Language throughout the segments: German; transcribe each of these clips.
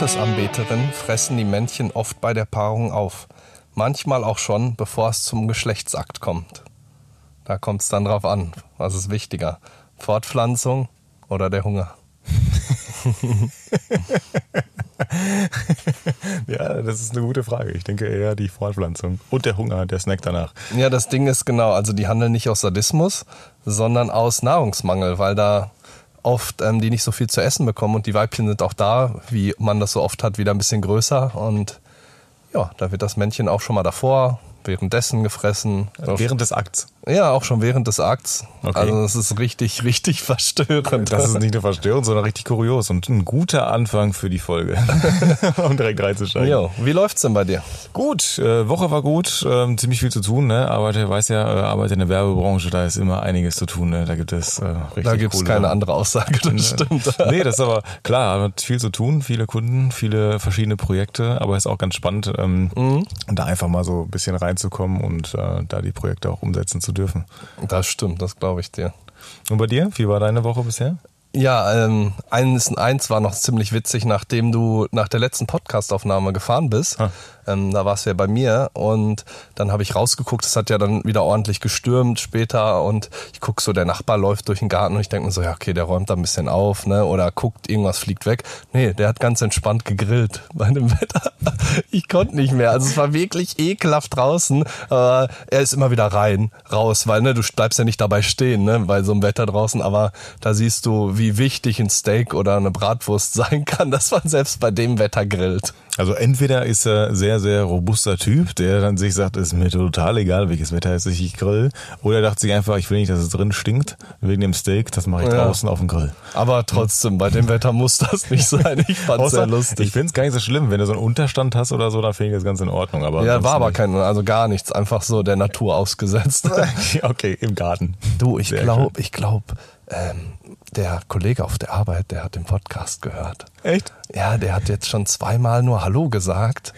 Gottesanbeterinnen fressen die Männchen oft bei der Paarung auf. Manchmal auch schon, bevor es zum Geschlechtsakt kommt. Da kommt es dann drauf an. Was ist wichtiger? Fortpflanzung oder der Hunger? ja, das ist eine gute Frage. Ich denke eher die Fortpflanzung und der Hunger, der Snack danach. Ja, das Ding ist genau, also die handeln nicht aus Sadismus, sondern aus Nahrungsmangel, weil da oft ähm, die nicht so viel zu essen bekommen und die Weibchen sind auch da, wie man das so oft hat, wieder ein bisschen größer und ja, da wird das Männchen auch schon mal davor währenddessen gefressen. Während des Akts. Ja, auch schon während des Akts. Okay. Also es ist richtig, richtig verstörend. Das ist nicht nur verstörend, sondern richtig kurios und ein guter Anfang für die Folge, um direkt reinzusteigen. Jo, wie läuft's denn bei dir? Gut, äh, Woche war gut, äh, ziemlich viel zu tun. Ne? Arbeite, weiß ja, äh, arbeite in der Werbebranche, da ist immer einiges zu tun. Ne? Da gibt es äh, richtig Da gibt es keine andere Aussage, das stimmt. nee, das ist aber klar, hat viel zu tun, viele Kunden, viele verschiedene Projekte, aber ist auch ganz spannend, ähm, mhm. da einfach mal so ein bisschen reinzukommen und äh, da die Projekte auch umsetzen zu zu dürfen. Das stimmt, das glaube ich dir. Und bei dir? Wie war deine Woche bisher? Ja, ähm, eins, eins war noch ziemlich witzig, nachdem du nach der letzten Podcastaufnahme gefahren bist. Ha. Ähm, da warst du ja bei mir und dann habe ich rausgeguckt, es hat ja dann wieder ordentlich gestürmt später und ich guck so, der Nachbar läuft durch den Garten und ich denke mir so, ja okay, der räumt da ein bisschen auf, ne? Oder guckt, irgendwas fliegt weg. Nee, der hat ganz entspannt gegrillt bei dem Wetter. Ich konnte nicht mehr. Also es war wirklich ekelhaft draußen. Aber er ist immer wieder rein, raus, weil ne, du bleibst ja nicht dabei stehen, ne, bei so einem Wetter draußen, aber da siehst du, wie wichtig ein Steak oder eine Bratwurst sein kann, dass man selbst bei dem Wetter grillt. Also entweder ist er sehr, sehr robuster Typ, der dann sich sagt, ist mir total egal, welches Wetter ist, ich grill. Oder er dachte sich einfach, ich will nicht, dass es drin stinkt, wegen dem Steak, das mache ich ja. draußen auf dem Grill. Aber trotzdem, bei dem Wetter muss das nicht sein. Ich fand es sehr lustig. Ich finde es gar nicht so schlimm, wenn du so einen Unterstand hast oder so, dann finde ich das ganz in Ordnung. Aber ja, war aber nicht. kein, also gar nichts, einfach so der Natur ausgesetzt. okay, im Garten. Du, ich glaube, ich glaube, ähm, der Kollege auf der Arbeit, der hat den Podcast gehört. Echt? Ja, der hat jetzt schon zweimal nur Hallo gesagt.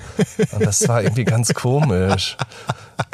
Und das war irgendwie ganz komisch.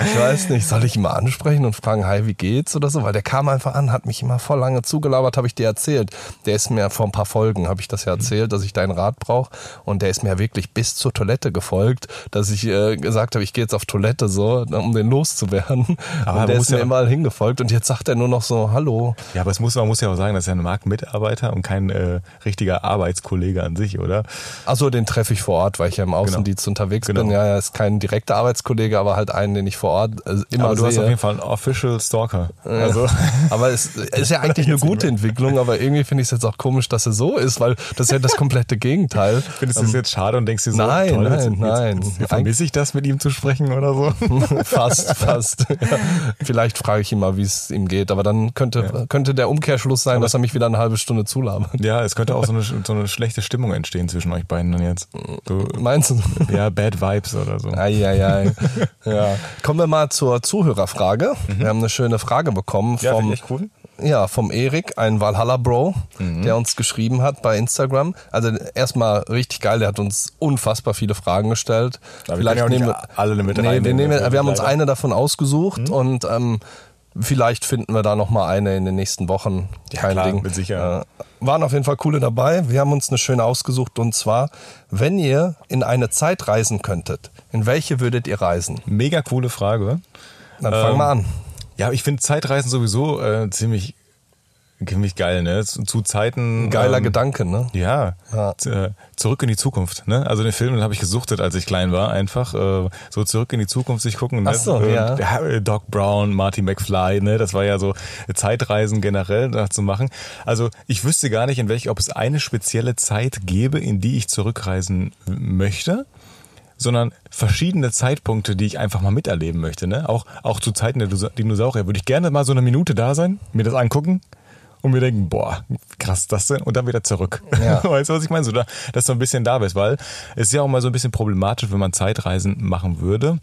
Ich weiß nicht, soll ich ihn mal ansprechen und fragen, hi, wie geht's oder so? Weil der kam einfach an, hat mich immer voll lange zugelabert, habe ich dir erzählt. Der ist mir vor ein paar Folgen, habe ich das ja erzählt, dass ich deinen Rat brauche. Und der ist mir wirklich bis zur Toilette gefolgt, dass ich äh, gesagt habe, ich gehe jetzt auf Toilette so, um den loszuwerden. Aber und der ist mir ja immer hingefolgt und jetzt sagt er nur noch so, hallo. Ja, aber es muss, man muss ja auch sagen, das ist ja ein Marktmitarbeiter und kein äh, richtiger Arbeitskollege an sich, oder? Also den treffe ich vor Ort, weil ich ja im Außendienst genau. unterwegs genau. bin. Ja, er ist kein direkter Arbeitskollege, aber halt einen, den ich vor Ort äh, immer aber du sehe. hast auf jeden Fall einen Official Stalker. Also. aber es ist ja eigentlich eine gute Entwicklung, aber irgendwie finde ich es jetzt auch komisch, dass er so ist, weil das ist ja das komplette Gegenteil. Findest du es ähm, jetzt schade und denkst dir so, nein, toll, nein, jetzt, nein. Jetzt, jetzt vermisse ich das, mit ihm zu sprechen oder so? fast, fast. Ja. Vielleicht frage ich ihn mal, wie es ihm geht, aber dann könnte, ja. könnte der Umkehrschluss sein, aber dass er mich wieder eine halbe Stunde zulabert. Ja, es könnte auch so eine, so eine schlechte Stimmung entstehen zwischen euch beiden dann jetzt. Du, Meinst du? Ja, Bad Vibes oder so. Eieiei. ja. Kommen wir mal zur Zuhörerfrage. Mhm. Wir haben eine schöne Frage bekommen ja, vom, cool. Ja, vom Erik, ein Valhalla-Bro, mhm. der uns geschrieben hat bei Instagram. Also erstmal richtig geil, der hat uns unfassbar viele Fragen gestellt. Aber vielleicht wir nehmen wir alle mit nee, wir, nehmen, wir haben uns eine davon ausgesucht mhm. und ähm, vielleicht finden wir da noch mal eine in den nächsten Wochen. Ja, Kein klar, Ding. mit Sicherheit. Äh, waren auf jeden Fall coole dabei. Wir haben uns eine schöne ausgesucht und zwar, wenn ihr in eine Zeit reisen könntet, in welche würdet ihr reisen? Mega coole Frage. Dann fangen ähm, wir an. Ja, ich finde Zeitreisen sowieso äh, ziemlich ziemlich geil, ne? Zu, Zeiten. Ein geiler ähm, Gedanke, ne? Ja. ja. Äh, zurück in die Zukunft, ne? Also den Film, den habe ich gesuchtet, als ich klein war, einfach äh, so zurück in die Zukunft sich gucken. Ne? Ach so, äh, ja. Der, Doc Brown, Marty McFly, ne? Das war ja so Zeitreisen generell da zu machen. Also ich wüsste gar nicht, in welch, ob es eine spezielle Zeit gäbe, in die ich zurückreisen möchte sondern verschiedene Zeitpunkte, die ich einfach mal miterleben möchte. Ne? Auch, auch zu Zeiten der Dinosaurier würde ich gerne mal so eine Minute da sein, mir das angucken und mir denken, boah, krass, das denn? Und dann wieder zurück. Ja. Weißt du, was ich meine? So, da, dass du ein bisschen da bist, weil es ist ja auch mal so ein bisschen problematisch, wenn man Zeitreisen machen würde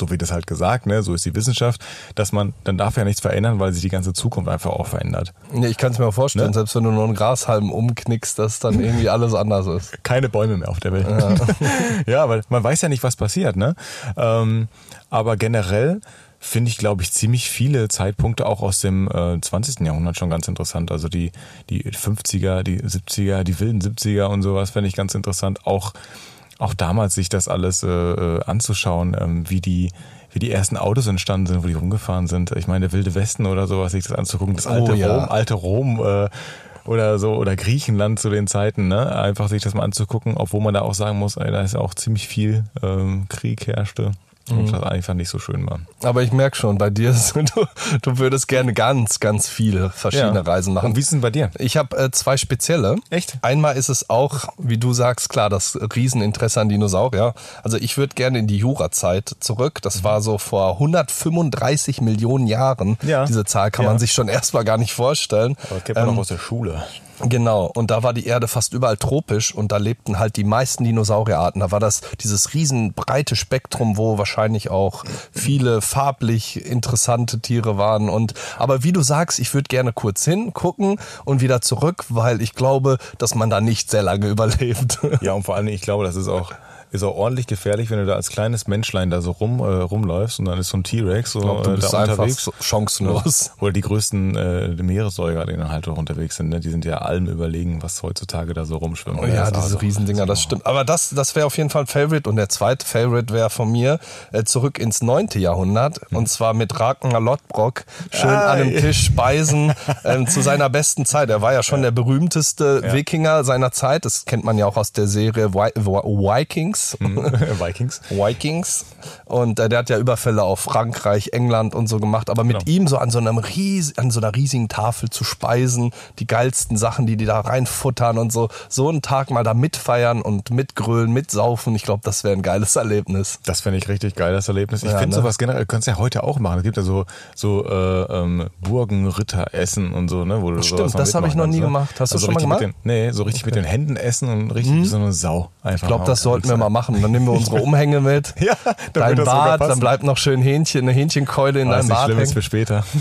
so wie das halt gesagt, ne, so ist die Wissenschaft, dass man, dann darf ja nichts verändern, weil sich die ganze Zukunft einfach auch verändert. Ja, ich kann es mir auch vorstellen, ne? selbst wenn du nur einen Grashalm umknickst, dass dann irgendwie alles anders ist. Keine Bäume mehr auf der Welt. Ja, ja weil man weiß ja nicht, was passiert, ne? Ähm, aber generell finde ich, glaube ich, ziemlich viele Zeitpunkte auch aus dem äh, 20. Jahrhundert schon ganz interessant. Also die, die 50er, die 70er, die wilden 70er und sowas fände ich ganz interessant. Auch, auch damals sich das alles äh, äh, anzuschauen, ähm, wie die wie die ersten Autos entstanden sind, wo die rumgefahren sind. Ich meine, der Wilde Westen oder sowas, sich das anzugucken, das alte Oh, ja. Rom, alte Rom äh, oder so, oder Griechenland zu den Zeiten, ne? Einfach sich das mal anzugucken, obwohl man da auch sagen muss, ey, da ist ja auch ziemlich viel ähm, Krieg herrschte. Und Mhm. das einfach nicht so schön war. Aber ich merke schon, bei dir, du, du würdest gerne ganz, ganz viele verschiedene Ja. Reisen machen. Und wie ist denn bei dir? Ich habe äh, zwei spezielle. Echt? Einmal ist es auch, wie du sagst, klar, das Rieseninteresse an Dinosaurier. Also ich würde gerne in die Jurazeit zurück. Das war so vor 135 Millionen Jahren. Ja. Diese Zahl kann Ja. man sich schon erstmal gar nicht vorstellen. Aber das kennt man Ähm, noch aus der Schule. Genau, und da war die Erde fast überall tropisch und da lebten halt die meisten Dinosaurierarten. Da war das dieses riesen breite Spektrum, wo wahrscheinlich auch viele farblich interessante Tiere waren. Und aber wie du sagst, ich würde gerne kurz hin, gucken und wieder zurück, weil ich glaube, dass man da nicht sehr lange überlebt. Ja, und vor allem, ich glaube, das ist auch, ist auch ordentlich gefährlich, wenn du da als kleines Menschlein da so rum, äh, rumläufst und dann ist so ein T-Rex so glaub, du äh, bist da einfach unterwegs. so chancenlos. Oder die größten äh, Meeressäuger, die dann halt auch unterwegs sind, ne? die sind ja allem überlegen, was heutzutage da so rumschwimmt. Oh ja, diese also- Riesendinger, das stimmt. Aber das, das wäre auf jeden Fall ein Favorite. Und der zweite Favorite wäre von mir äh, zurück ins neunte Jahrhundert. Und zwar mit Ragnar Lodbrok schön Ah, an einem ja. Tisch speisen ähm, zu seiner besten Zeit. Er war ja schon der berühmteste Wikinger seiner Zeit. Das kennt man ja auch aus der Serie Vi Vi Vikings. Vikings. Vikings. Und äh, der hat ja Überfälle auf Frankreich, England und so gemacht. Aber mit Genau. ihm so an so einem ries an so einer riesigen Tafel zu speisen, die geilsten Sachen, die die da reinfuttern und so, so einen Tag mal da mitfeiern und mitgrölen, mitsaufen. Ich glaube, das wäre ein geiles Erlebnis. Das fände ich richtig geil, das Erlebnis. Ich Ja, finde ne? sowas generell, du ja heute auch machen. Es gibt ja so, so äh, ähm, Burgenritter essen und so, ne? Wo du Stimmt, mal das habe ich noch nie ne? gemacht. Hast du Also schon mal gemacht? Den, nee, so richtig mit den Händen essen und richtig wie so eine Sau. Einfach Ich glaube, mal das sollten wir unterwegs mal machen. Dann nehmen wir unsere Umhänge mit. Ja, dann Dein Bart, dann bleibt noch schön Hähnchen, eine Hähnchenkeule in ist deinem Bart schlimm, ist für später.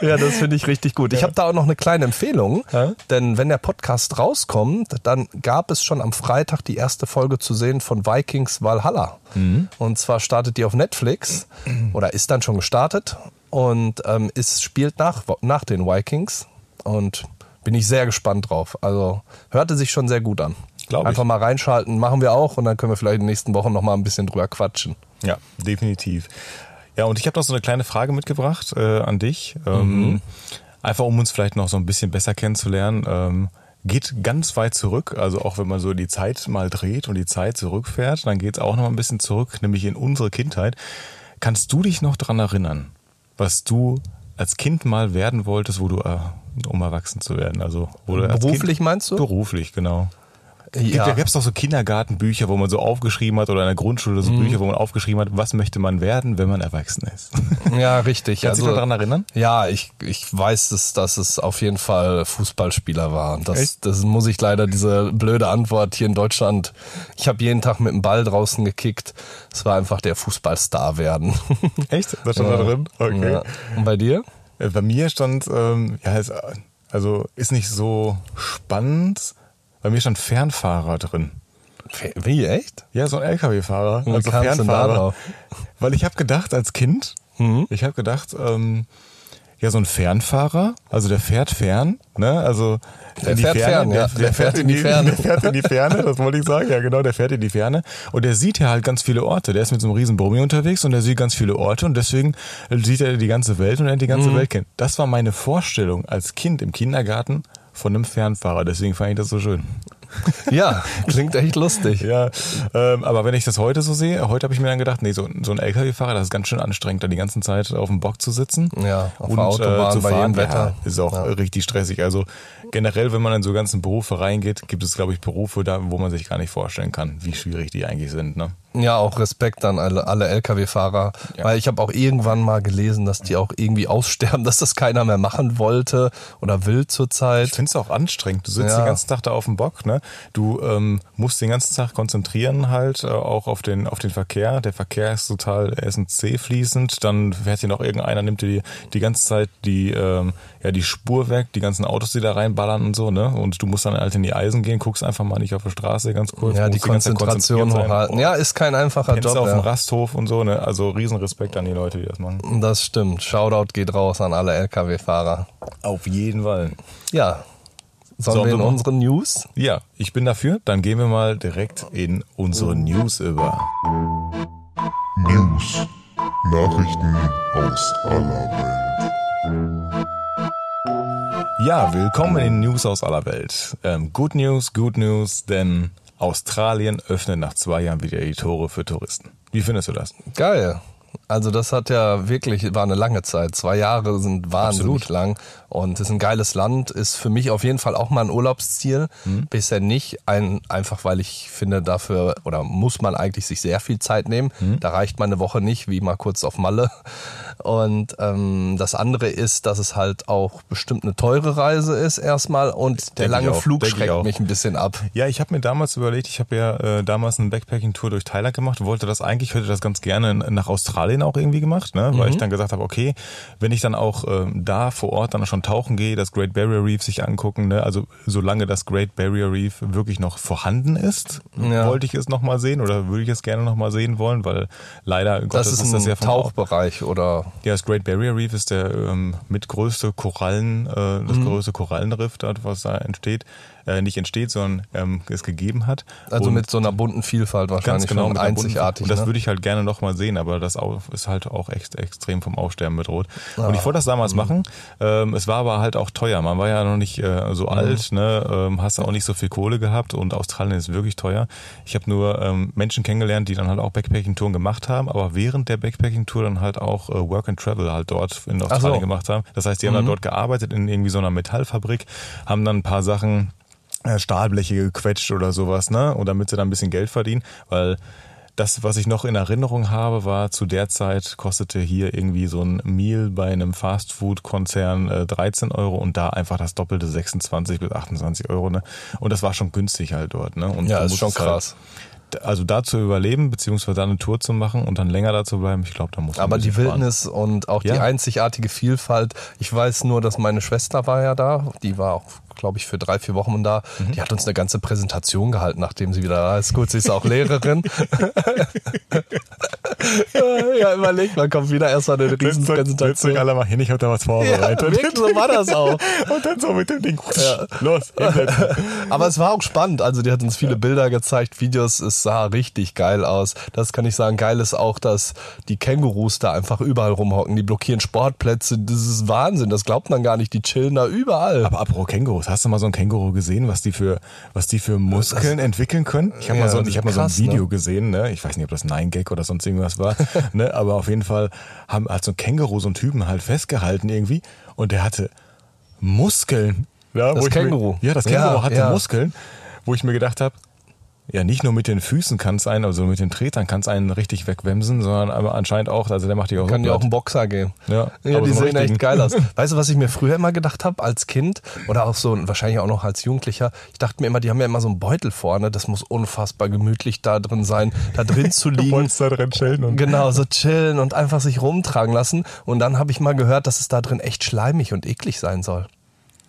Ja, das finde ich richtig gut. Ich habe da auch noch eine kleine Empfehlung, Ja? denn wenn der Podcast rauskommt, dann gab es schon am Freitag die erste Folge zu sehen von Vikings Valhalla. Mhm. Und zwar startet die auf Netflix oder ist dann schon gestartet und ähm, es spielt nach, nach den Vikings und bin ich sehr gespannt drauf. Also hörte sich schon sehr gut an. Glaub ich. Einfach mal reinschalten, machen wir auch und dann können wir vielleicht in den nächsten Wochen noch mal ein bisschen drüber quatschen. Ja, definitiv. Ja, und ich habe noch so eine kleine Frage mitgebracht äh, an dich. Ähm, Einfach um uns vielleicht noch so ein bisschen besser kennenzulernen. Ähm, geht ganz weit zurück, also auch wenn man so die Zeit mal dreht und die Zeit zurückfährt, dann geht's auch noch mal ein bisschen zurück, nämlich in unsere Kindheit. Kannst du dich noch dran erinnern, was du als Kind mal werden wolltest, wo du, äh, um erwachsen zu werden? Also wo du als Beruflich kind, meinst du? Beruflich, genau. Ja. Da gab es doch so Kindergartenbücher, wo man so aufgeschrieben hat oder in der Grundschule Mhm. so Bücher, wo man aufgeschrieben hat, was möchte man werden, wenn man erwachsen ist. Ja, richtig. Kannst du dich noch daran erinnern? Ja, ich, ich weiß, dass, dass es auf jeden Fall Fußballspieler war. Das, Echt? das muss ich leider, diese blöde Antwort hier in Deutschland. Ich habe jeden Tag mit dem Ball draußen gekickt. Es war einfach der Fußballstar werden. Echt? Das stand da drin? Okay. Ja. Und bei dir? Äh, Bei mir stand, ähm, ja, also ist nicht so spannend. Bei mir stand Fernfahrer drin. Wie, echt? Ja, so ein LKW-Fahrer, also Fernfahrer. Weil ich habe gedacht als Kind, Mhm. ich habe gedacht, ähm, ja, so ein Fernfahrer, also der fährt fern, ne? Also Der in die fährt Ferne, fern, ja. der, der fährt in die Ferne. Der fährt in die Ferne, das wollte ich sagen, ja genau, der fährt in die Ferne. Und der sieht ja halt ganz viele Orte. Der ist mit so einem riesen Brummi unterwegs und der sieht ganz viele Orte und deswegen sieht er die ganze Welt und lernt die Mhm. ganze Welt kennen. Das war meine Vorstellung als Kind im Kindergarten von einem Fernfahrer. Deswegen fand ich das so schön. Ja, klingt echt lustig. Ja, ähm, aber wenn ich das heute so sehe, heute habe ich mir dann gedacht, nee, so, so ein LKW-Fahrer, das ist ganz schön anstrengend, da die ganze Zeit auf dem Bock zu sitzen. Ja, auf der Autobahn bei jedem Wetter. Ja, ist auch Ja. richtig stressig. Also generell, wenn man in so ganzen Berufe reingeht, gibt es, glaube ich, Berufe, da, wo man sich gar nicht vorstellen kann, wie schwierig die eigentlich sind. Ne? Ja, auch Respekt an alle, alle Lkw-Fahrer, Ja. weil ich habe auch irgendwann mal gelesen, dass die auch irgendwie aussterben, dass das keiner mehr machen wollte oder will Ich zurzeit. finde es auch anstrengend. Du sitzt Ja. den ganzen Tag da auf dem Bock, ne? Du ähm, musst den ganzen Tag konzentrieren halt äh, auch auf den auf den Verkehr. Der Verkehr ist total SNC fließend. Dann fährt hier noch irgendeiner, nimmt dir die, die ganze Zeit die ähm, ja die Spur weg, die ganzen Autos, die da reinballern und so, ne? Und du musst dann halt in die Eisen gehen, guckst einfach mal nicht auf der Straße ganz kurz. Ja, die Konzentration hochhalten. Ja, ist kein einfacher Job. du auf dem Ja. Rasthof und so, ne? Also Riesenrespekt an die Leute, die das machen. Das stimmt. Shoutout geht raus an alle LKW-Fahrer. Auf jeden Fall. Ja. Sollen Sollen wir in unsere News? Ja, ich bin dafür. Dann gehen wir mal direkt in unsere News über. News. Nachrichten aus aller Welt. Ja, willkommen in News aus aller Welt. Ähm, good News, good News, denn Australien öffnet nach zwei Jahren wieder die Tore für Touristen. Wie findest du das? Geil. Also das hat ja wirklich, war eine lange Zeit. Zwei Jahre sind wahnsinnig Absolut. lang und ist ein geiles Land, ist für mich auf jeden Fall auch mal ein Urlaubsziel. Mhm. Bisher nicht, ein, einfach weil ich finde dafür, oder muss man eigentlich sich sehr viel Zeit nehmen. Mhm. Da reicht meine Woche nicht, wie mal kurz auf Malle. Und ähm, das andere ist, dass es halt auch bestimmt eine teure Reise ist erstmal und der Denk ich lange auch, Flug denk schreckt mich ein bisschen ab. Ja, ich habe mir damals überlegt, ich habe ja äh, damals eine Backpacking-Tour durch Thailand gemacht, wollte das eigentlich, hätte das ganz gerne nach Australien auch irgendwie gemacht, ne? weil ich dann gesagt habe, okay, wenn ich dann auch ähm, da vor Ort dann schon tauchen gehe, das Great Barrier Reef sich angucken, ne? also solange das Great Barrier Reef wirklich noch vorhanden ist, Ja. wollte ich es nochmal sehen oder würde ich es gerne nochmal sehen wollen, weil leider Das Gottes ist ein ja Tauchbereich oder ja, das Great Barrier Reef ist der ähm, mitgrößte Korallen, äh, das Mhm. größte Korallenriff, dort, was da entsteht, äh, nicht entsteht, sondern ähm, es gegeben hat. also Und mit so einer bunten Vielfalt wahrscheinlich ganz genau und mit einzigartig. Und das ne? würde ich halt gerne nochmal sehen, aber das ist halt auch echt extrem vom Aussterben bedroht. Und Ah. ich wollte das damals Mhm. machen. Ähm, es war aber halt auch teuer. Man war ja noch nicht äh, so Mhm. alt, ne? ähm, hast auch nicht so viel Kohle gehabt und Australien ist wirklich teuer. Ich habe nur ähm, Menschen kennengelernt, die dann halt auch Backpacking-Touren gemacht haben, aber während der Backpacking-Tour dann halt auch äh, Work and Travel halt dort in Australien so. Mhm. gemacht haben. Das heißt, die haben dann dort gearbeitet in irgendwie so einer Metallfabrik, haben dann ein paar Sachen Stahlbleche gequetscht oder sowas, ne? Und damit sie dann ein bisschen Geld verdienen, weil das, was ich noch in Erinnerung habe, war zu der Zeit kostete hier irgendwie so ein Meal bei einem Fastfood-Konzern äh, 13 Euro und da einfach das doppelte 26 bis 28 Euro, ne? Und das war schon günstig halt dort, ne? Und Ja, ist schon musstest krass. Halt, also da zu überleben, beziehungsweise da eine Tour zu machen und dann länger da zu bleiben, ich glaube, da muss man Aber die. Wildnis und auch die Ja. einzigartige Vielfalt. Ich weiß nur, dass meine Schwester war ja da. Die war auch, glaube ich, für drei, vier Wochen da. Mhm. Die hat uns eine ganze Präsentation gehalten, nachdem sie wieder da ist. Gut, sie ist auch Lehrerin. ja, überlegt, man kommt wieder erstmal eine Riesenpräsentation. alle mal hin, ich habe da was Ja, vorbereitet. wirklich, so war das auch. und dann so mit dem Ding. Los, hinsetzen. Aber es war auch spannend. Also die hat uns viele Bilder gezeigt, Videos. Es sah richtig geil aus. Das kann ich sagen. Geil ist auch, dass die Kängurus da einfach überall rumhocken. Die blockieren Sportplätze. Das ist Wahnsinn. Das glaubt man gar nicht. Die chillen da überall. Aber apropos Kängurus, hast du mal so ein Känguru gesehen, was die für, was die für Muskeln entwickeln können? Ich habe Ja, mal so, das ich habe mal so ein krass, Video ne? gesehen, ne? Ich weiß nicht, ob das Nine Gag oder sonst irgendwas war, ne? Aber auf jeden Fall haben hat so ein Känguru so einen Typen halt festgehalten irgendwie und der hatte Muskeln. Ja, Das ich mir- Känguru. ja, das Känguru Ja, hatte ja. Muskeln, wo ich mir gedacht habe, ja, nicht nur mit den Füßen kann es einen, also mit den Tretern kann es einen richtig wegwemsen, sondern aber anscheinend auch, also der macht die auch Kann ja auch ein Boxer gehen. Ja, ja die so sehen echt geil aus. Weißt du, was ich mir früher immer gedacht habe als Kind oder auch so wahrscheinlich auch noch als Jugendlicher? Ich dachte mir immer, die haben ja immer so einen Beutel vorne. Das muss unfassbar gemütlich da drin sein, da drin zu liegen. Monster drin chillen und Genau, so chillen und einfach sich rumtragen lassen. Und dann habe ich mal gehört, dass es da drin echt schleimig und eklig sein soll.